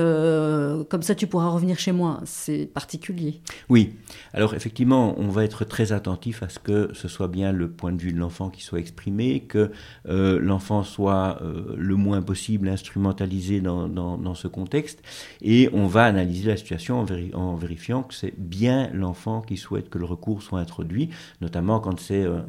comme ça tu pourras revenir chez moi. C'est particulier oui. Alors effectivement, on va être très attentif à ce que ce soit bien le point de vue de l'enfant qui soit exprimé, que euh, l'enfant soit euh, le moins possible instrumentalisé dans, ce contexte, et on va analyser la situation en, vérifiant que c'est bien l'enfant qui souhaite que le recours soit introduit, notamment quand c'est euh,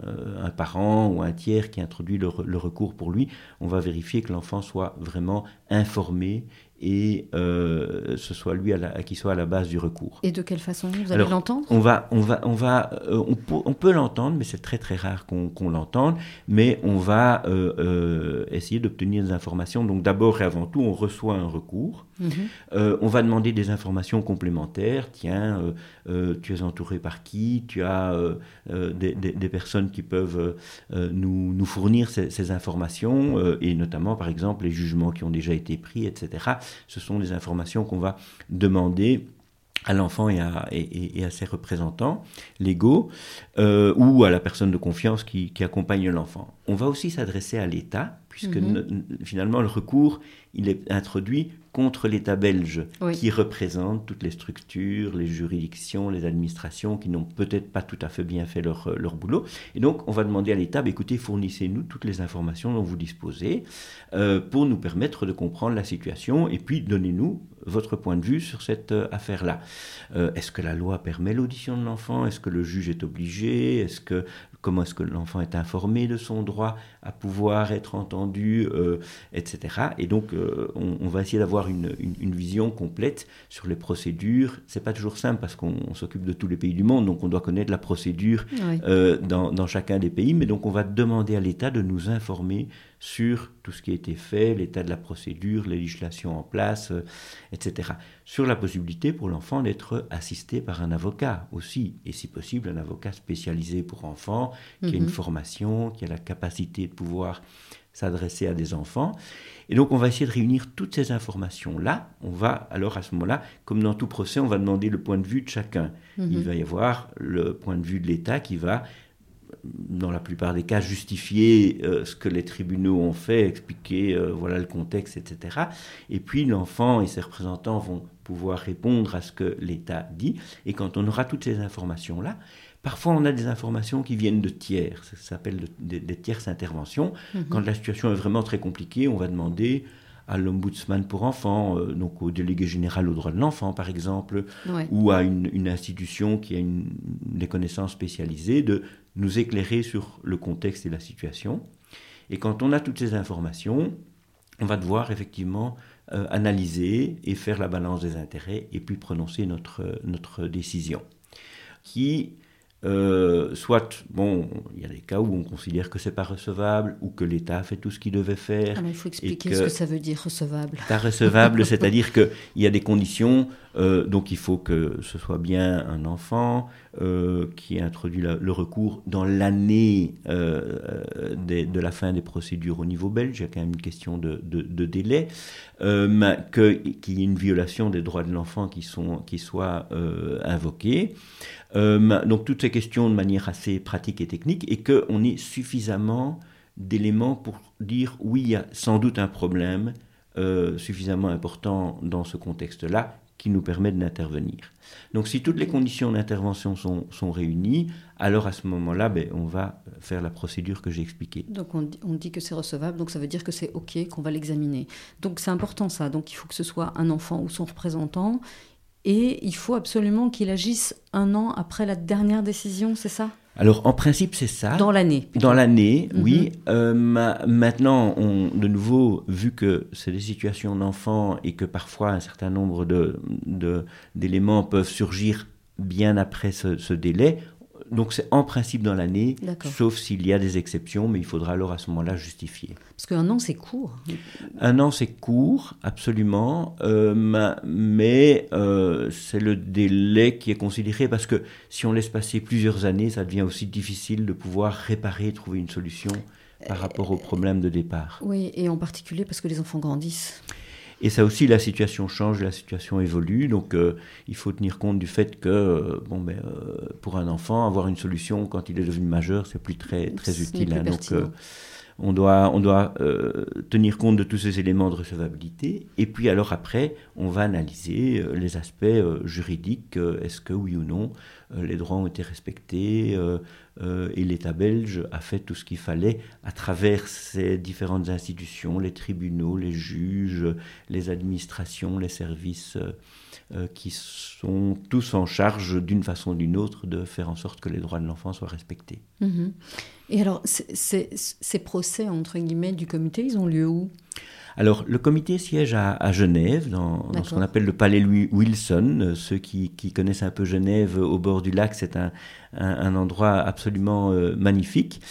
un parent ou un tiers qui introduit le recours pour lui, on va vérifier que l'enfant soit vraiment informé et euh, ce soit lui à qui soit à la base du recours. Et de quelle façon vous allez l'entendre? On va, on va, on va, euh, on, peut, l'entendre, mais c'est très très rare qu'on l'entende. Mais on va euh, essayer d'obtenir des informations. Donc d'abord et avant tout, on reçoit un recours. Mhm. on va demander des informations complémentaires. Tiens, tu es entouré par qui? Tu as des, personnes qui peuvent nous, fournir ces, informations et notamment par exemple les jugements qui ont déjà été pris, etc ce sont des informations qu'on va demander à l'enfant et à, ses représentants légaux euh, ou à la personne de confiance qui, accompagne l'enfant. On va aussi s'adresser à l'État, puisque mhm. finalement le recours, il est introduit contre l'État belge, qui représente toutes les structures, les juridictions, les administrations qui n'ont peut-être pas tout à fait bien fait leur, leur boulot. Et donc, on va demander à l'État, bah, écoutez, fournissez-nous toutes les informations dont vous disposez euh, pour nous permettre de comprendre la situation et puis donnez-nous votre point de vue sur cette euh, affaire-là. Euh, est-ce que la loi permet l'audition de l'enfant? Est-ce que le juge est obligé? Est-ce que comment est-ce que l'enfant est informé de son droit à pouvoir être entendu, euh, etc. Et donc, euh, on, va essayer d'avoir une, vision complète sur les procédures. C'est pas toujours simple parce qu'on s'occupe de tous les pays du monde, donc on doit connaître la procédure euh, dans, dans, chacun des pays. Mais donc, on va demander à l'État de nous informer sur tout ce qui a été fait, l'état de la procédure, les législations en place, euh, etc. Sur la possibilité pour l'enfant d'être assisté par un avocat aussi, et si possible un avocat spécialisé pour enfants, qui a une mhm. formation, qui a la capacité de pouvoir s'adresser à des enfants. Et donc on va essayer de réunir toutes ces informations-là. On va alors à ce moment-là, comme dans tout procès, on va demander le point de vue de chacun. Il mhm. va y avoir le point de vue de l'État qui va dans la plupart des cas, justifier euh, ce que les tribunaux ont fait, expliquer euh, voilà le contexte, etc. Et puis l'enfant et ses représentants vont pouvoir répondre à ce que l'État dit. Et quand on aura toutes ces informations-là, parfois on a des informations qui viennent de tiers, ça s'appelle des, tierces interventions. Mhm. Quand la situation est vraiment très compliquée, on va demander à l'ombudsman pour enfants, euh, donc au délégué général aux droits de l'enfant par exemple, ou à une, institution qui a une, des connaissances spécialisées, de nous éclairer sur le contexte et la situation. Et quand on a toutes ces informations, on va devoir effectivement euh, analyser et faire la balance des intérêts et puis prononcer notre, notre décision, qui euh, soit, bon, il y a des cas où on considère que c'est pas recevable ou que l'État a fait tout ce qu'il devait faire. Alors, il faut expliquer ce que ça veut dire recevable. Pas recevable, c'est-à-dire qu'il y a des conditions, euh, donc il faut que ce soit bien un enfant euh, qui introduit le recours dans l'année de la fin des procédures au niveau belge. Il y a quand même une question de, délai, qu'il y ait une violation des droits de l'enfant qui, qui soit invoquée. Euh, donc toutes ces questions de manière assez pratique et technique, et qu'on ait suffisamment d'éléments pour dire oui, il y a sans doute un problème euh, suffisamment important dans ce contexte-là qui nous permet d'intervenir. Donc si toutes les conditions d'intervention sont, sont, réunies, alors à ce moment-là, ben, on va faire la procédure que j'ai expliquée. Donc on, on dit que c'est recevable, donc ça veut dire que c'est OK, qu'on va l'examiner. Donc c'est important ça, donc il faut que ce soit un enfant ou son représentant, et il faut absolument qu'il agisse un an après la dernière décision, c'est ça? Alors en principe c'est ça. Dans l'année. Dans l'année, mhm. oui. Euh, maintenant, on, de nouveau, vu que c'est des situations d'enfants et que parfois un certain nombre d'éléments de, peuvent surgir bien après ce délai, donc c'est en principe dans l'année, sauf s'il y a des exceptions, mais il faudra alors à ce moment-là justifier. Parce qu'un an c'est court. Un an c'est court, absolument, euh, mais euh, c'est le délai qui est considéré parce que si on laisse passer plusieurs années, ça devient aussi difficile de pouvoir réparer, trouver une solution par rapport au problème de départ. Oui, et en particulier parce que les enfants grandissent. Et ça aussi, la situation change, la situation évolue. Donc, euh, il faut tenir compte du fait que, euh, bon, ben, euh, pour un enfant, avoir une solution quand il est devenu majeur, c'est plus très, très utile. Hein. donc, on doit, on doit tenir compte de tous ces éléments de recevabilité. Et puis, alors après, on va analyser les aspects juridiques. Est-ce que, oui ou non, les droits ont été respectés euh, et l'État belge a fait tout ce qu'il fallait à travers ces différentes institutions, les tribunaux, les juges, les administrations, les services euh, euh, qui sont tous en charge d'une façon ou d'une autre de faire en sorte que les droits de l'enfant soient respectés. Mhm. Et alors, ces procès, entre guillemets, du comité, ils ont lieu où? Alors, le comité siège à, Genève, dans, ce qu'on appelle le palais Louis Wilson. Ceux qui, connaissent un peu Genève au bord du lac, c'est un, un, endroit absolument euh, magnifique.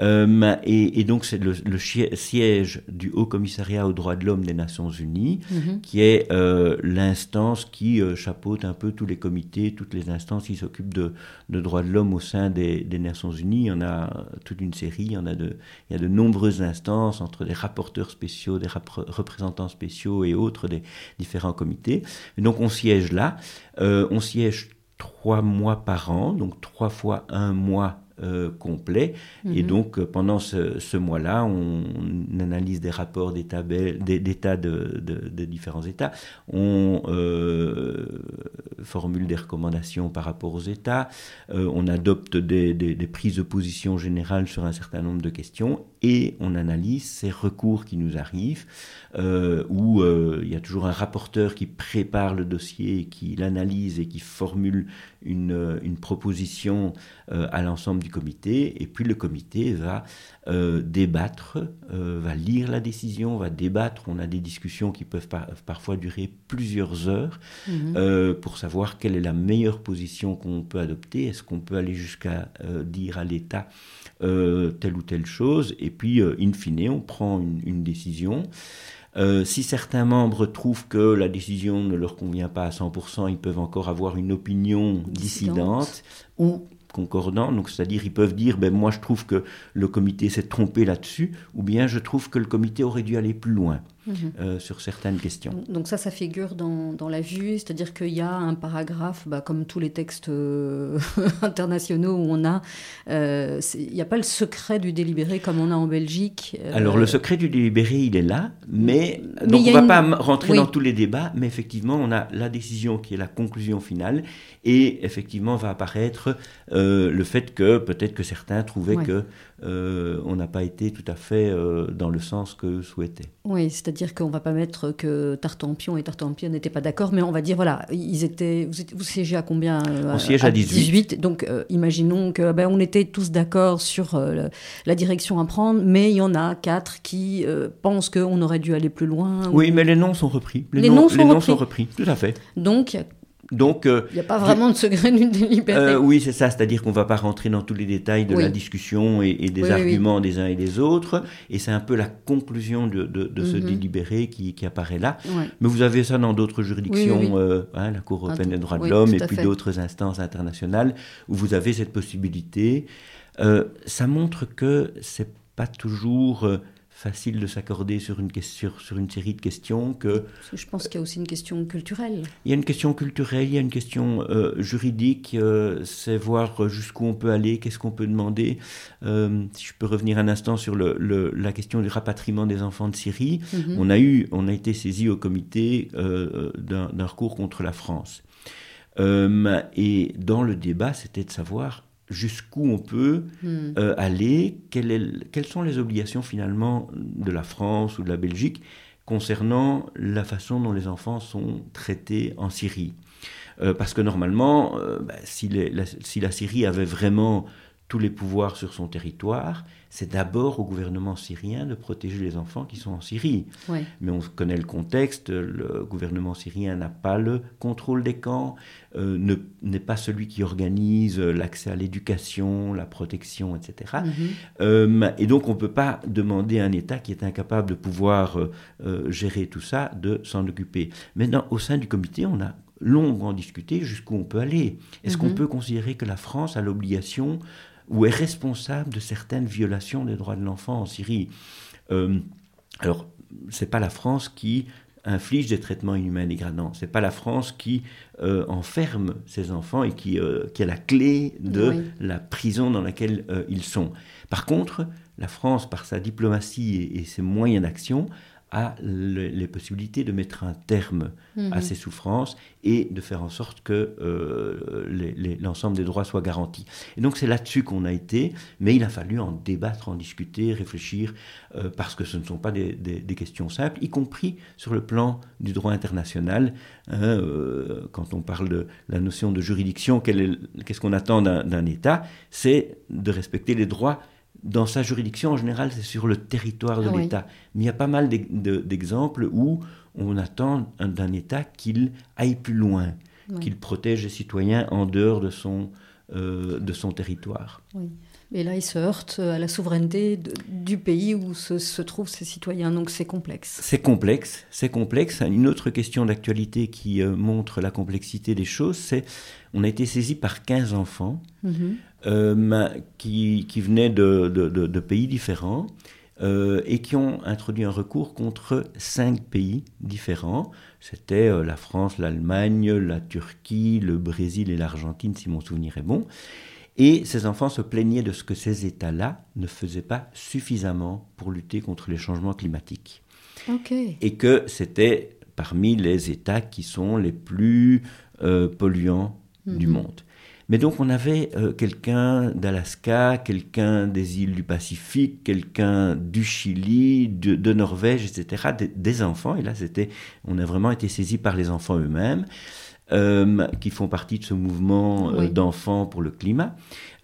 Euh, et, donc c'est le, siège du Haut Commissariat aux droits de l'homme des Nations Unies, mhm. qui est euh, l'instance qui chapeaute un peu tous les comités, toutes les instances qui s'occupent de, droits de l'homme au sein des, Nations Unies. Il y en a toute une série, il y, en a de, il y a de nombreuses instances entre des rapporteurs spéciaux, des représentants spéciaux et autres des différents comités. Et donc on siège là, on siège trois mois par an, donc trois fois un mois euh, complet. Et mhm. donc, euh, pendant ce, mois-là, on, analyse des rapports d'état de, de, différents États, on euh, formule des recommandations par rapport aux États, on adopte des, des, prises de position générales sur un certain nombre de questions et on analyse ces recours qui nous arrivent, où il y a toujours un rapporteur qui prépare le dossier, qui l'analyse et qui formule une, une proposition à l'ensemble du comité, et puis le comité va euh, débattre, euh, va lire la décision, va débattre. On a des discussions qui peuvent parfois durer plusieurs heures mhm. euh, pour savoir quelle est la meilleure position qu'on peut adopter. Est-ce qu'on peut aller jusqu'à dire à l'État telle ou telle chose, et puis, in fine, on prend une, décision. Si certains membres trouvent que la décision ne leur convient pas à 100%, ils peuvent encore avoir une opinion dissidente, dissidente ou concordants, donc c'est-à-dire ils peuvent dire ben moi je trouve que le comité s'est trompé là-dessus, ou bien je trouve que le comité aurait dû aller plus loin. Mhm. Euh, sur certaines questions. Donc ça, ça figure dans, dans la vue, c'est-à-dire qu'il y a un paragraphe, bah, comme tous les textes euh, internationaux où on a, euh, il n'y a pas le secret du délibéré comme on a en Belgique. Alors le secret du délibéré, il est là, mais, donc on ne va pas rentrer dans tous les débats, mais effectivement, on a la décision qui est la conclusion finale, et effectivement va apparaître le fait que peut-être que certains trouvaient que on n'a pas été tout à fait dans le sens que souhaitaient. Oui, c'est-à-dire dire qu'on va pas mettre que Tartampion et Tartampion n'étaient pas d'accord, mais on va dire voilà, ils étaient, vous, vous siégez à combien euh, On siège à 18. donc euh, imaginons que ben, on était tous d'accord sur euh, la direction à prendre, mais il y en a quatre qui pensent qu'on aurait dû aller plus loin. Oui, mais les noms sont repris. Les, noms, sont, repris. tout à fait. Donc Donc, il n'y a pas vraiment de secret d'une délibéré. oui, c'est ça, c'est-à-dire qu'on ne va pas rentrer dans tous les détails de la discussion et, des arguments des uns et des autres, et c'est un peu la conclusion de, de, ce mhm. délibéré qui, qui, apparaît là. Mais vous avez ça dans d'autres juridictions, hein, la Cour européenne des droits de l'homme et puis d'autres instances internationales, où vous avez cette possibilité. ça montre que c'est pas toujours facile de s'accorder sur une, sur, sur une série de questions que... je pense qu'il y a aussi une question culturelle. Il y a une question culturelle, il y a une question euh, juridique, euh, c'est voir jusqu'où on peut aller, qu'est-ce qu'on peut demander. Euh, si je peux revenir un instant sur le, la question du rapatriement des enfants de Syrie, mhm. on, a eu, on a été saisi au comité d'un recours contre la France. et dans le débat, c'était de savoir jusqu'où on peut hmm. euh, aller, quelles sont les obligations finalement de la France ou de la Belgique concernant la façon dont les enfants sont traités en Syrie? Euh, parce que normalement, euh, bah, si, si, la, Syrie avait vraiment tous les pouvoirs sur son territoire, c'est d'abord au gouvernement syrien de protéger les enfants qui sont en Syrie. Mais on connaît le contexte, le gouvernement syrien n'a pas le contrôle des camps, euh, n'est pas celui qui organise l'accès à l'éducation, la protection, etc. Mhm. Euh, et donc on ne peut pas demander à un État qui est incapable de pouvoir euh, gérer tout ça de s'en occuper. Maintenant, au sein du comité, on a longuement discuté jusqu'où on peut aller. Est-ce qu'on mhm. peut considérer que la France a l'obligation ou est responsable de certaines violations des droits de l'enfant en Syrie. Euh, alors, c'est pas la France qui inflige des traitements inhumains et dégradants. C'est pas la France qui euh, enferme ses enfants et qui, euh, qui, a la clé de la prison dans laquelle euh, ils sont. Par contre, la France, par sa diplomatie et ses moyens d'action, a les possibilités de mettre un terme à mhm. ces souffrances et de faire en sorte que euh, l'ensemble des droits soient garantis. Et donc c'est là-dessus qu'on a été, mais il a fallu en débattre, en discuter, réfléchir, euh, parce que ce ne sont pas des, questions simples, y compris sur le plan du droit international. Hein, euh, quand on parle de la notion de juridiction, qu'est-ce qu'on attend d'un État C'est de respecter les droits dans sa juridiction, en général, c'est sur le territoire de ah l'État. Mais il y a pas mal d'exemples où on attend d'un État qu'il aille plus loin, qu'il protège les citoyens en dehors de son, euh, de son territoire. Oui. Et là, il se heurte à la souveraineté du pays où se, trouvent ses citoyens. Donc c'est complexe. C'est complexe, c'est complexe. Une autre question d'actualité qui euh, montre la complexité des choses, c'est on a été saisi par 15 enfants mhm. Euh, qui, qui, venaient de, de, pays différents euh, et qui ont introduit un recours contre cinq pays différents. C'était la France, l'Allemagne, la Turquie, le Brésil et l'Argentine, si mon souvenir est bon. Et ces enfants se plaignaient de ce que ces États-là ne faisaient pas suffisamment pour lutter contre les changements climatiques. Et que c'était parmi les États qui sont les plus euh, polluants du mhm. monde. Mais donc on avait euh, quelqu'un d'Alaska, quelqu'un des îles du Pacifique, quelqu'un du Chili, de, Norvège, etc., des, enfants. Et là, c'était, on a vraiment été saisi par les enfants eux-mêmes. Euh, qui font partie de ce mouvement euh, d'enfants pour le climat,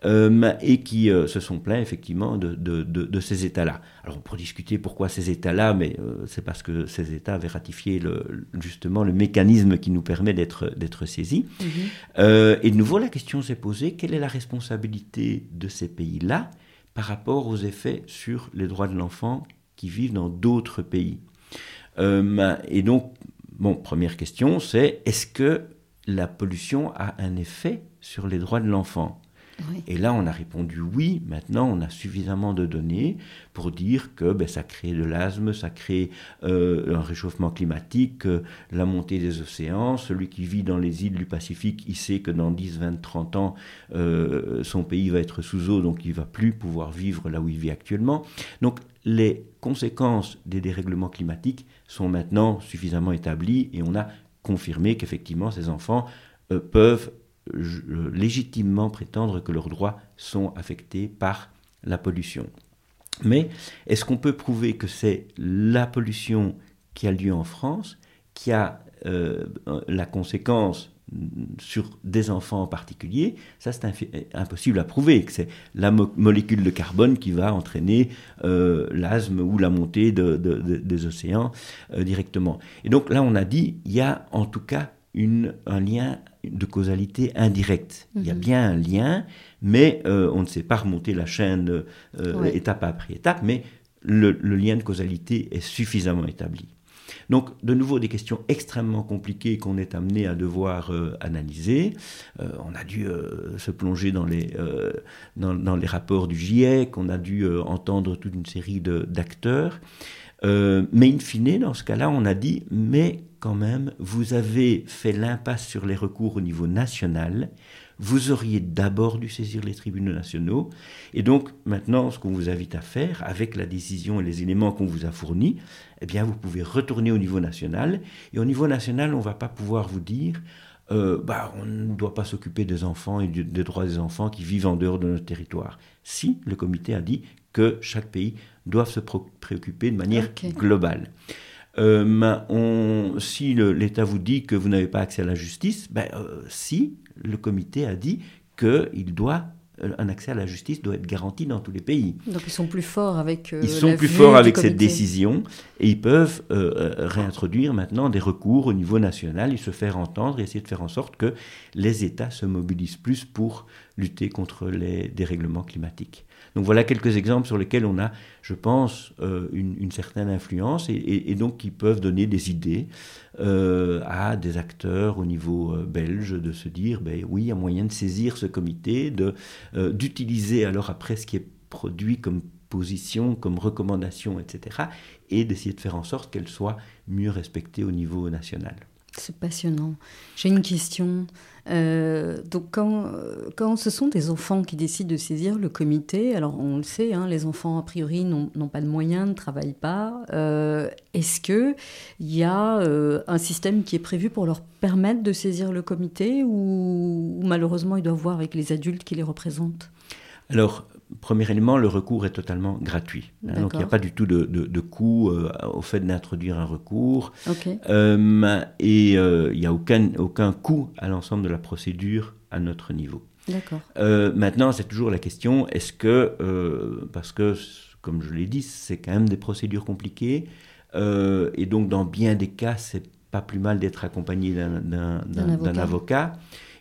euh, et qui se sont plaints effectivement de, de, de, ces États-là. Alors on pourrait discuter pourquoi ces États-là, mais c'est parce que ces États avaient ratifié le, justement le mécanisme qui nous permet d'être d'être saisis. Mhm. et de nouveau, la question s'est posée quelle est la responsabilité de ces pays-là par rapport aux effets sur les droits de l'enfant qui vivent dans d'autres pays? Et donc, bon, première question, c'est est-ce que la pollution a un effet sur les droits de l'enfant. Et là, on a répondu oui. Maintenant, on a suffisamment de données pour dire que ben, ça crée de l'asthme, ça crée euh, un réchauffement climatique, la montée des océans. Celui qui vit dans les îles du Pacifique, il sait que dans 10, 20, 30 ans, euh, son pays va être sous eau, donc il va plus pouvoir vivre là où il vit actuellement. Donc, les conséquences des dérèglements climatiques sont maintenant suffisamment établies et on a confirmer qu'effectivement ces enfants euh, peuvent euh, légitimement prétendre que leurs droits sont affectés par la pollution. Mais est-ce qu'on peut prouver que c'est la pollution qui a lieu en France qui a euh, la conséquence sur des enfants en particulier, ça c'est impossible à prouver, que c'est la molécule de carbone qui va entraîner euh, l'asthme ou la montée des océans euh, directement. Et donc là on a dit, il y a en tout cas une, un lien de causalité indirecte. Il y a Mhm. bien un lien, mais euh, on ne sait pas remonter la chaîne euh, Ouais. étape après étape, mais le, le lien de causalité est suffisamment établi. Donc, de nouveau, des questions extrêmement compliquées qu'on est amené à devoir euh, analyser. Euh, on a dû euh, se plonger dans les, dans, les rapports du GIEC, on a dû entendre toute une série d'acteurs. Mais in fine, dans ce cas-là, on a dit, mais quand même, vous avez fait l'impasse sur les recours au niveau national, vous auriez d'abord dû saisir les tribunaux nationaux, et donc maintenant, ce qu'on vous invite à faire, avec la décision et les éléments qu'on vous a fournis, eh bien, vous pouvez retourner au niveau national, et au niveau national, on ne va pas pouvoir vous dire, euh, bah, on ne doit pas s'occuper des enfants et des droits des enfants qui vivent en dehors de notre territoire. Si, le comité a dit que chaque pays doit se préoccuper de manière globale. Euh, on- si l'État vous dit que vous n'avez pas accès à la justice, ben, euh, si le comité a dit qu'il doit euh, un accès à la justice doit être garanti dans tous les pays. Donc ils sont plus forts avec. euh, Ils sont la plus forts avec cette décision et ils peuvent euh, réintroduire maintenant des recours au niveau national et se faire entendre et essayer de faire en sorte que les États se mobilisent plus pour lutter contre les dérèglements climatiques. Donc voilà quelques exemples sur lesquels on a, je pense, euh, une, certaine influence et, donc qui peuvent donner des idées euh, à des acteurs au niveau euh, belge de se dire, ben oui, il y a moyen de saisir ce comité, d'utiliser alors après ce qui est produit comme position, comme recommandation, etc., et d'essayer de faire en sorte qu'elle soit mieux respectée au niveau national. C'est passionnant. J'ai une question. Euh, donc, quand, quand ce sont des enfants qui décident de saisir le comité, alors on le sait, hein, les enfants a priori n'ont pas de moyens, ne travaillent pas. euh, Est-ce que il y a euh, un système qui est prévu pour leur permettre de saisir le comité ou, ou malheureusement ils doivent voir avec les adultes qui les représentent? Alors, premier élément, le recours est totalement gratuit. hein, donc, il n'y a pas du tout de, de- de coût euh, au fait d'introduire un recours. Ok. Euh, et euh, il n'y a aucun, aucun coût à l'ensemble de la procédure à notre niveau. Euh, maintenant, c'est toujours la question, est-ce que, euh, parce que, comme je l'ai dit, c'est quand même des procédures compliquées, euh, et donc dans bien des cas, c'est pas plus mal d'être accompagné d'un- avocat. d'un avocat.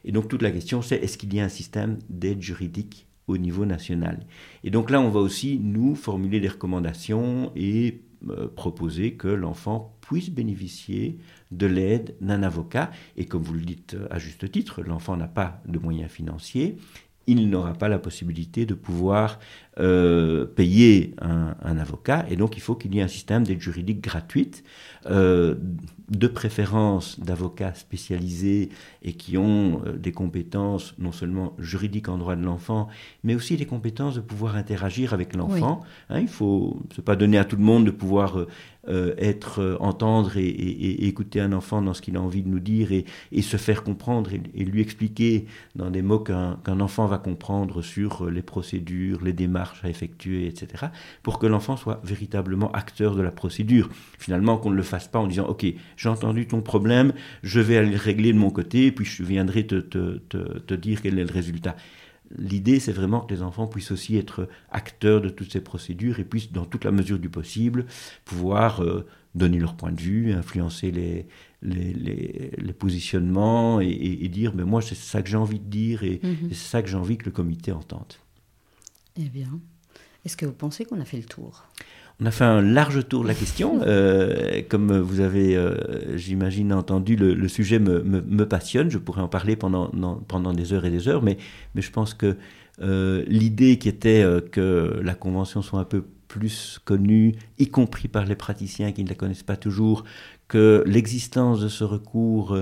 Et donc toute la question, c'est est-ce qu'il y a un système d'aide juridique au niveau national Et donc là, on va aussi, nous, formuler des recommandations et euh, proposer que l'enfant puisse bénéficier de l'aide d'un avocat. Et comme vous le dites euh, à juste titre, l'enfant n'a pas de moyens financiers. Il n'aura pas la possibilité de pouvoir euh, payer un, un avocat. Et donc, il faut qu'il y ait un système d'aide juridique gratuite, euh, de préférence d'avocats spécialisés et qui ont euh, des compétences non seulement juridiques en droit de l'enfant, mais aussi des compétences de pouvoir interagir avec l'enfant. Hein, il faut, c'est pas donner à tout le monde de pouvoir euh, être, entendre et, et- et écouter un enfant dans ce qu'il a envie de nous dire et, et se faire comprendre et, lui expliquer dans des mots qu'un qu'un enfant va comprendre sur les procédures, les démarches à effectuer, etc., pour que l'enfant soit véritablement acteur de la procédure. Finalement, qu'on ne le fasse pas en disant, OK, j'ai entendu ton problème, je vais aller le régler de mon côté, puis je viendrai te, te- te- te dire quel est le résultat. L'idée, c'est vraiment que les enfants puissent aussi être acteurs de toutes ces procédures et puissent, dans toute la mesure du possible, pouvoir euh, donner leur point de vue, influencer les, les, les- les positionnements et, et- et dire, mais moi, c'est ça que j'ai envie de dire et, Mhm. et c'est ça que j'ai envie que le comité entende. Eh bien, est-ce que vous pensez qu'on a fait le tour? On a fait un large tour de la question. Euh, comme vous avez, euh, j'imagine, entendu, le, le sujet me, me- me passionne. Je pourrais en parler pendant, non- pendant des heures et des heures, mais, mais je pense que euh, l'idée qui était que la Convention soit un peu plus connue, y compris par les praticiens qui ne la connaissent pas toujours, que l'existence de ce recours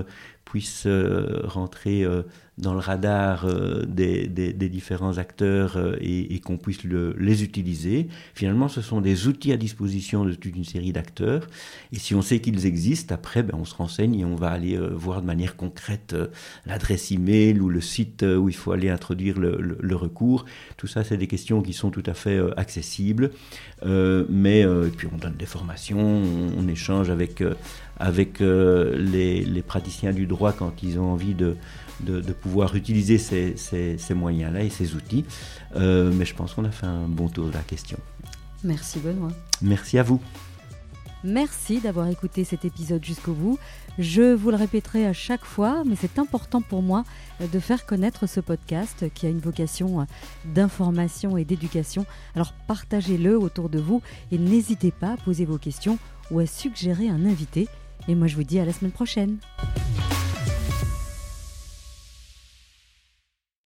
puisse euh, rentrer euh, dans le radar euh, des, différents acteurs et, qu'on puisse le- les utiliser. Finalement, ce sont des outils à disposition de toute une série d'acteurs. Et si on sait qu'ils existent, après, ben, on se renseigne et on va aller voir de manière concrète l'adresse email ou le site où il faut aller introduire le, recours. Tout ça, c'est des questions qui sont tout à fait accessibles. Mais puis on donne des formations, on, échange avec, avec euh, les, les praticiens du droit quand ils ont envie de, de, de pouvoir utiliser ces, ces- ces moyens-là et ces outils. Euh, mais je pense qu'on a fait un bon tour de la question. Merci Benoît. Merci à vous. Merci d'avoir écouté cet épisode jusqu'au bout. Je vous le répéterai à chaque fois, mais c'est important pour moi de faire connaître ce podcast qui a une vocation d'information et d'éducation. Alors partagez-le autour de vous et n'hésitez pas à poser vos questions ou à suggérer un invité. Et moi, je vous dis à la semaine prochaine.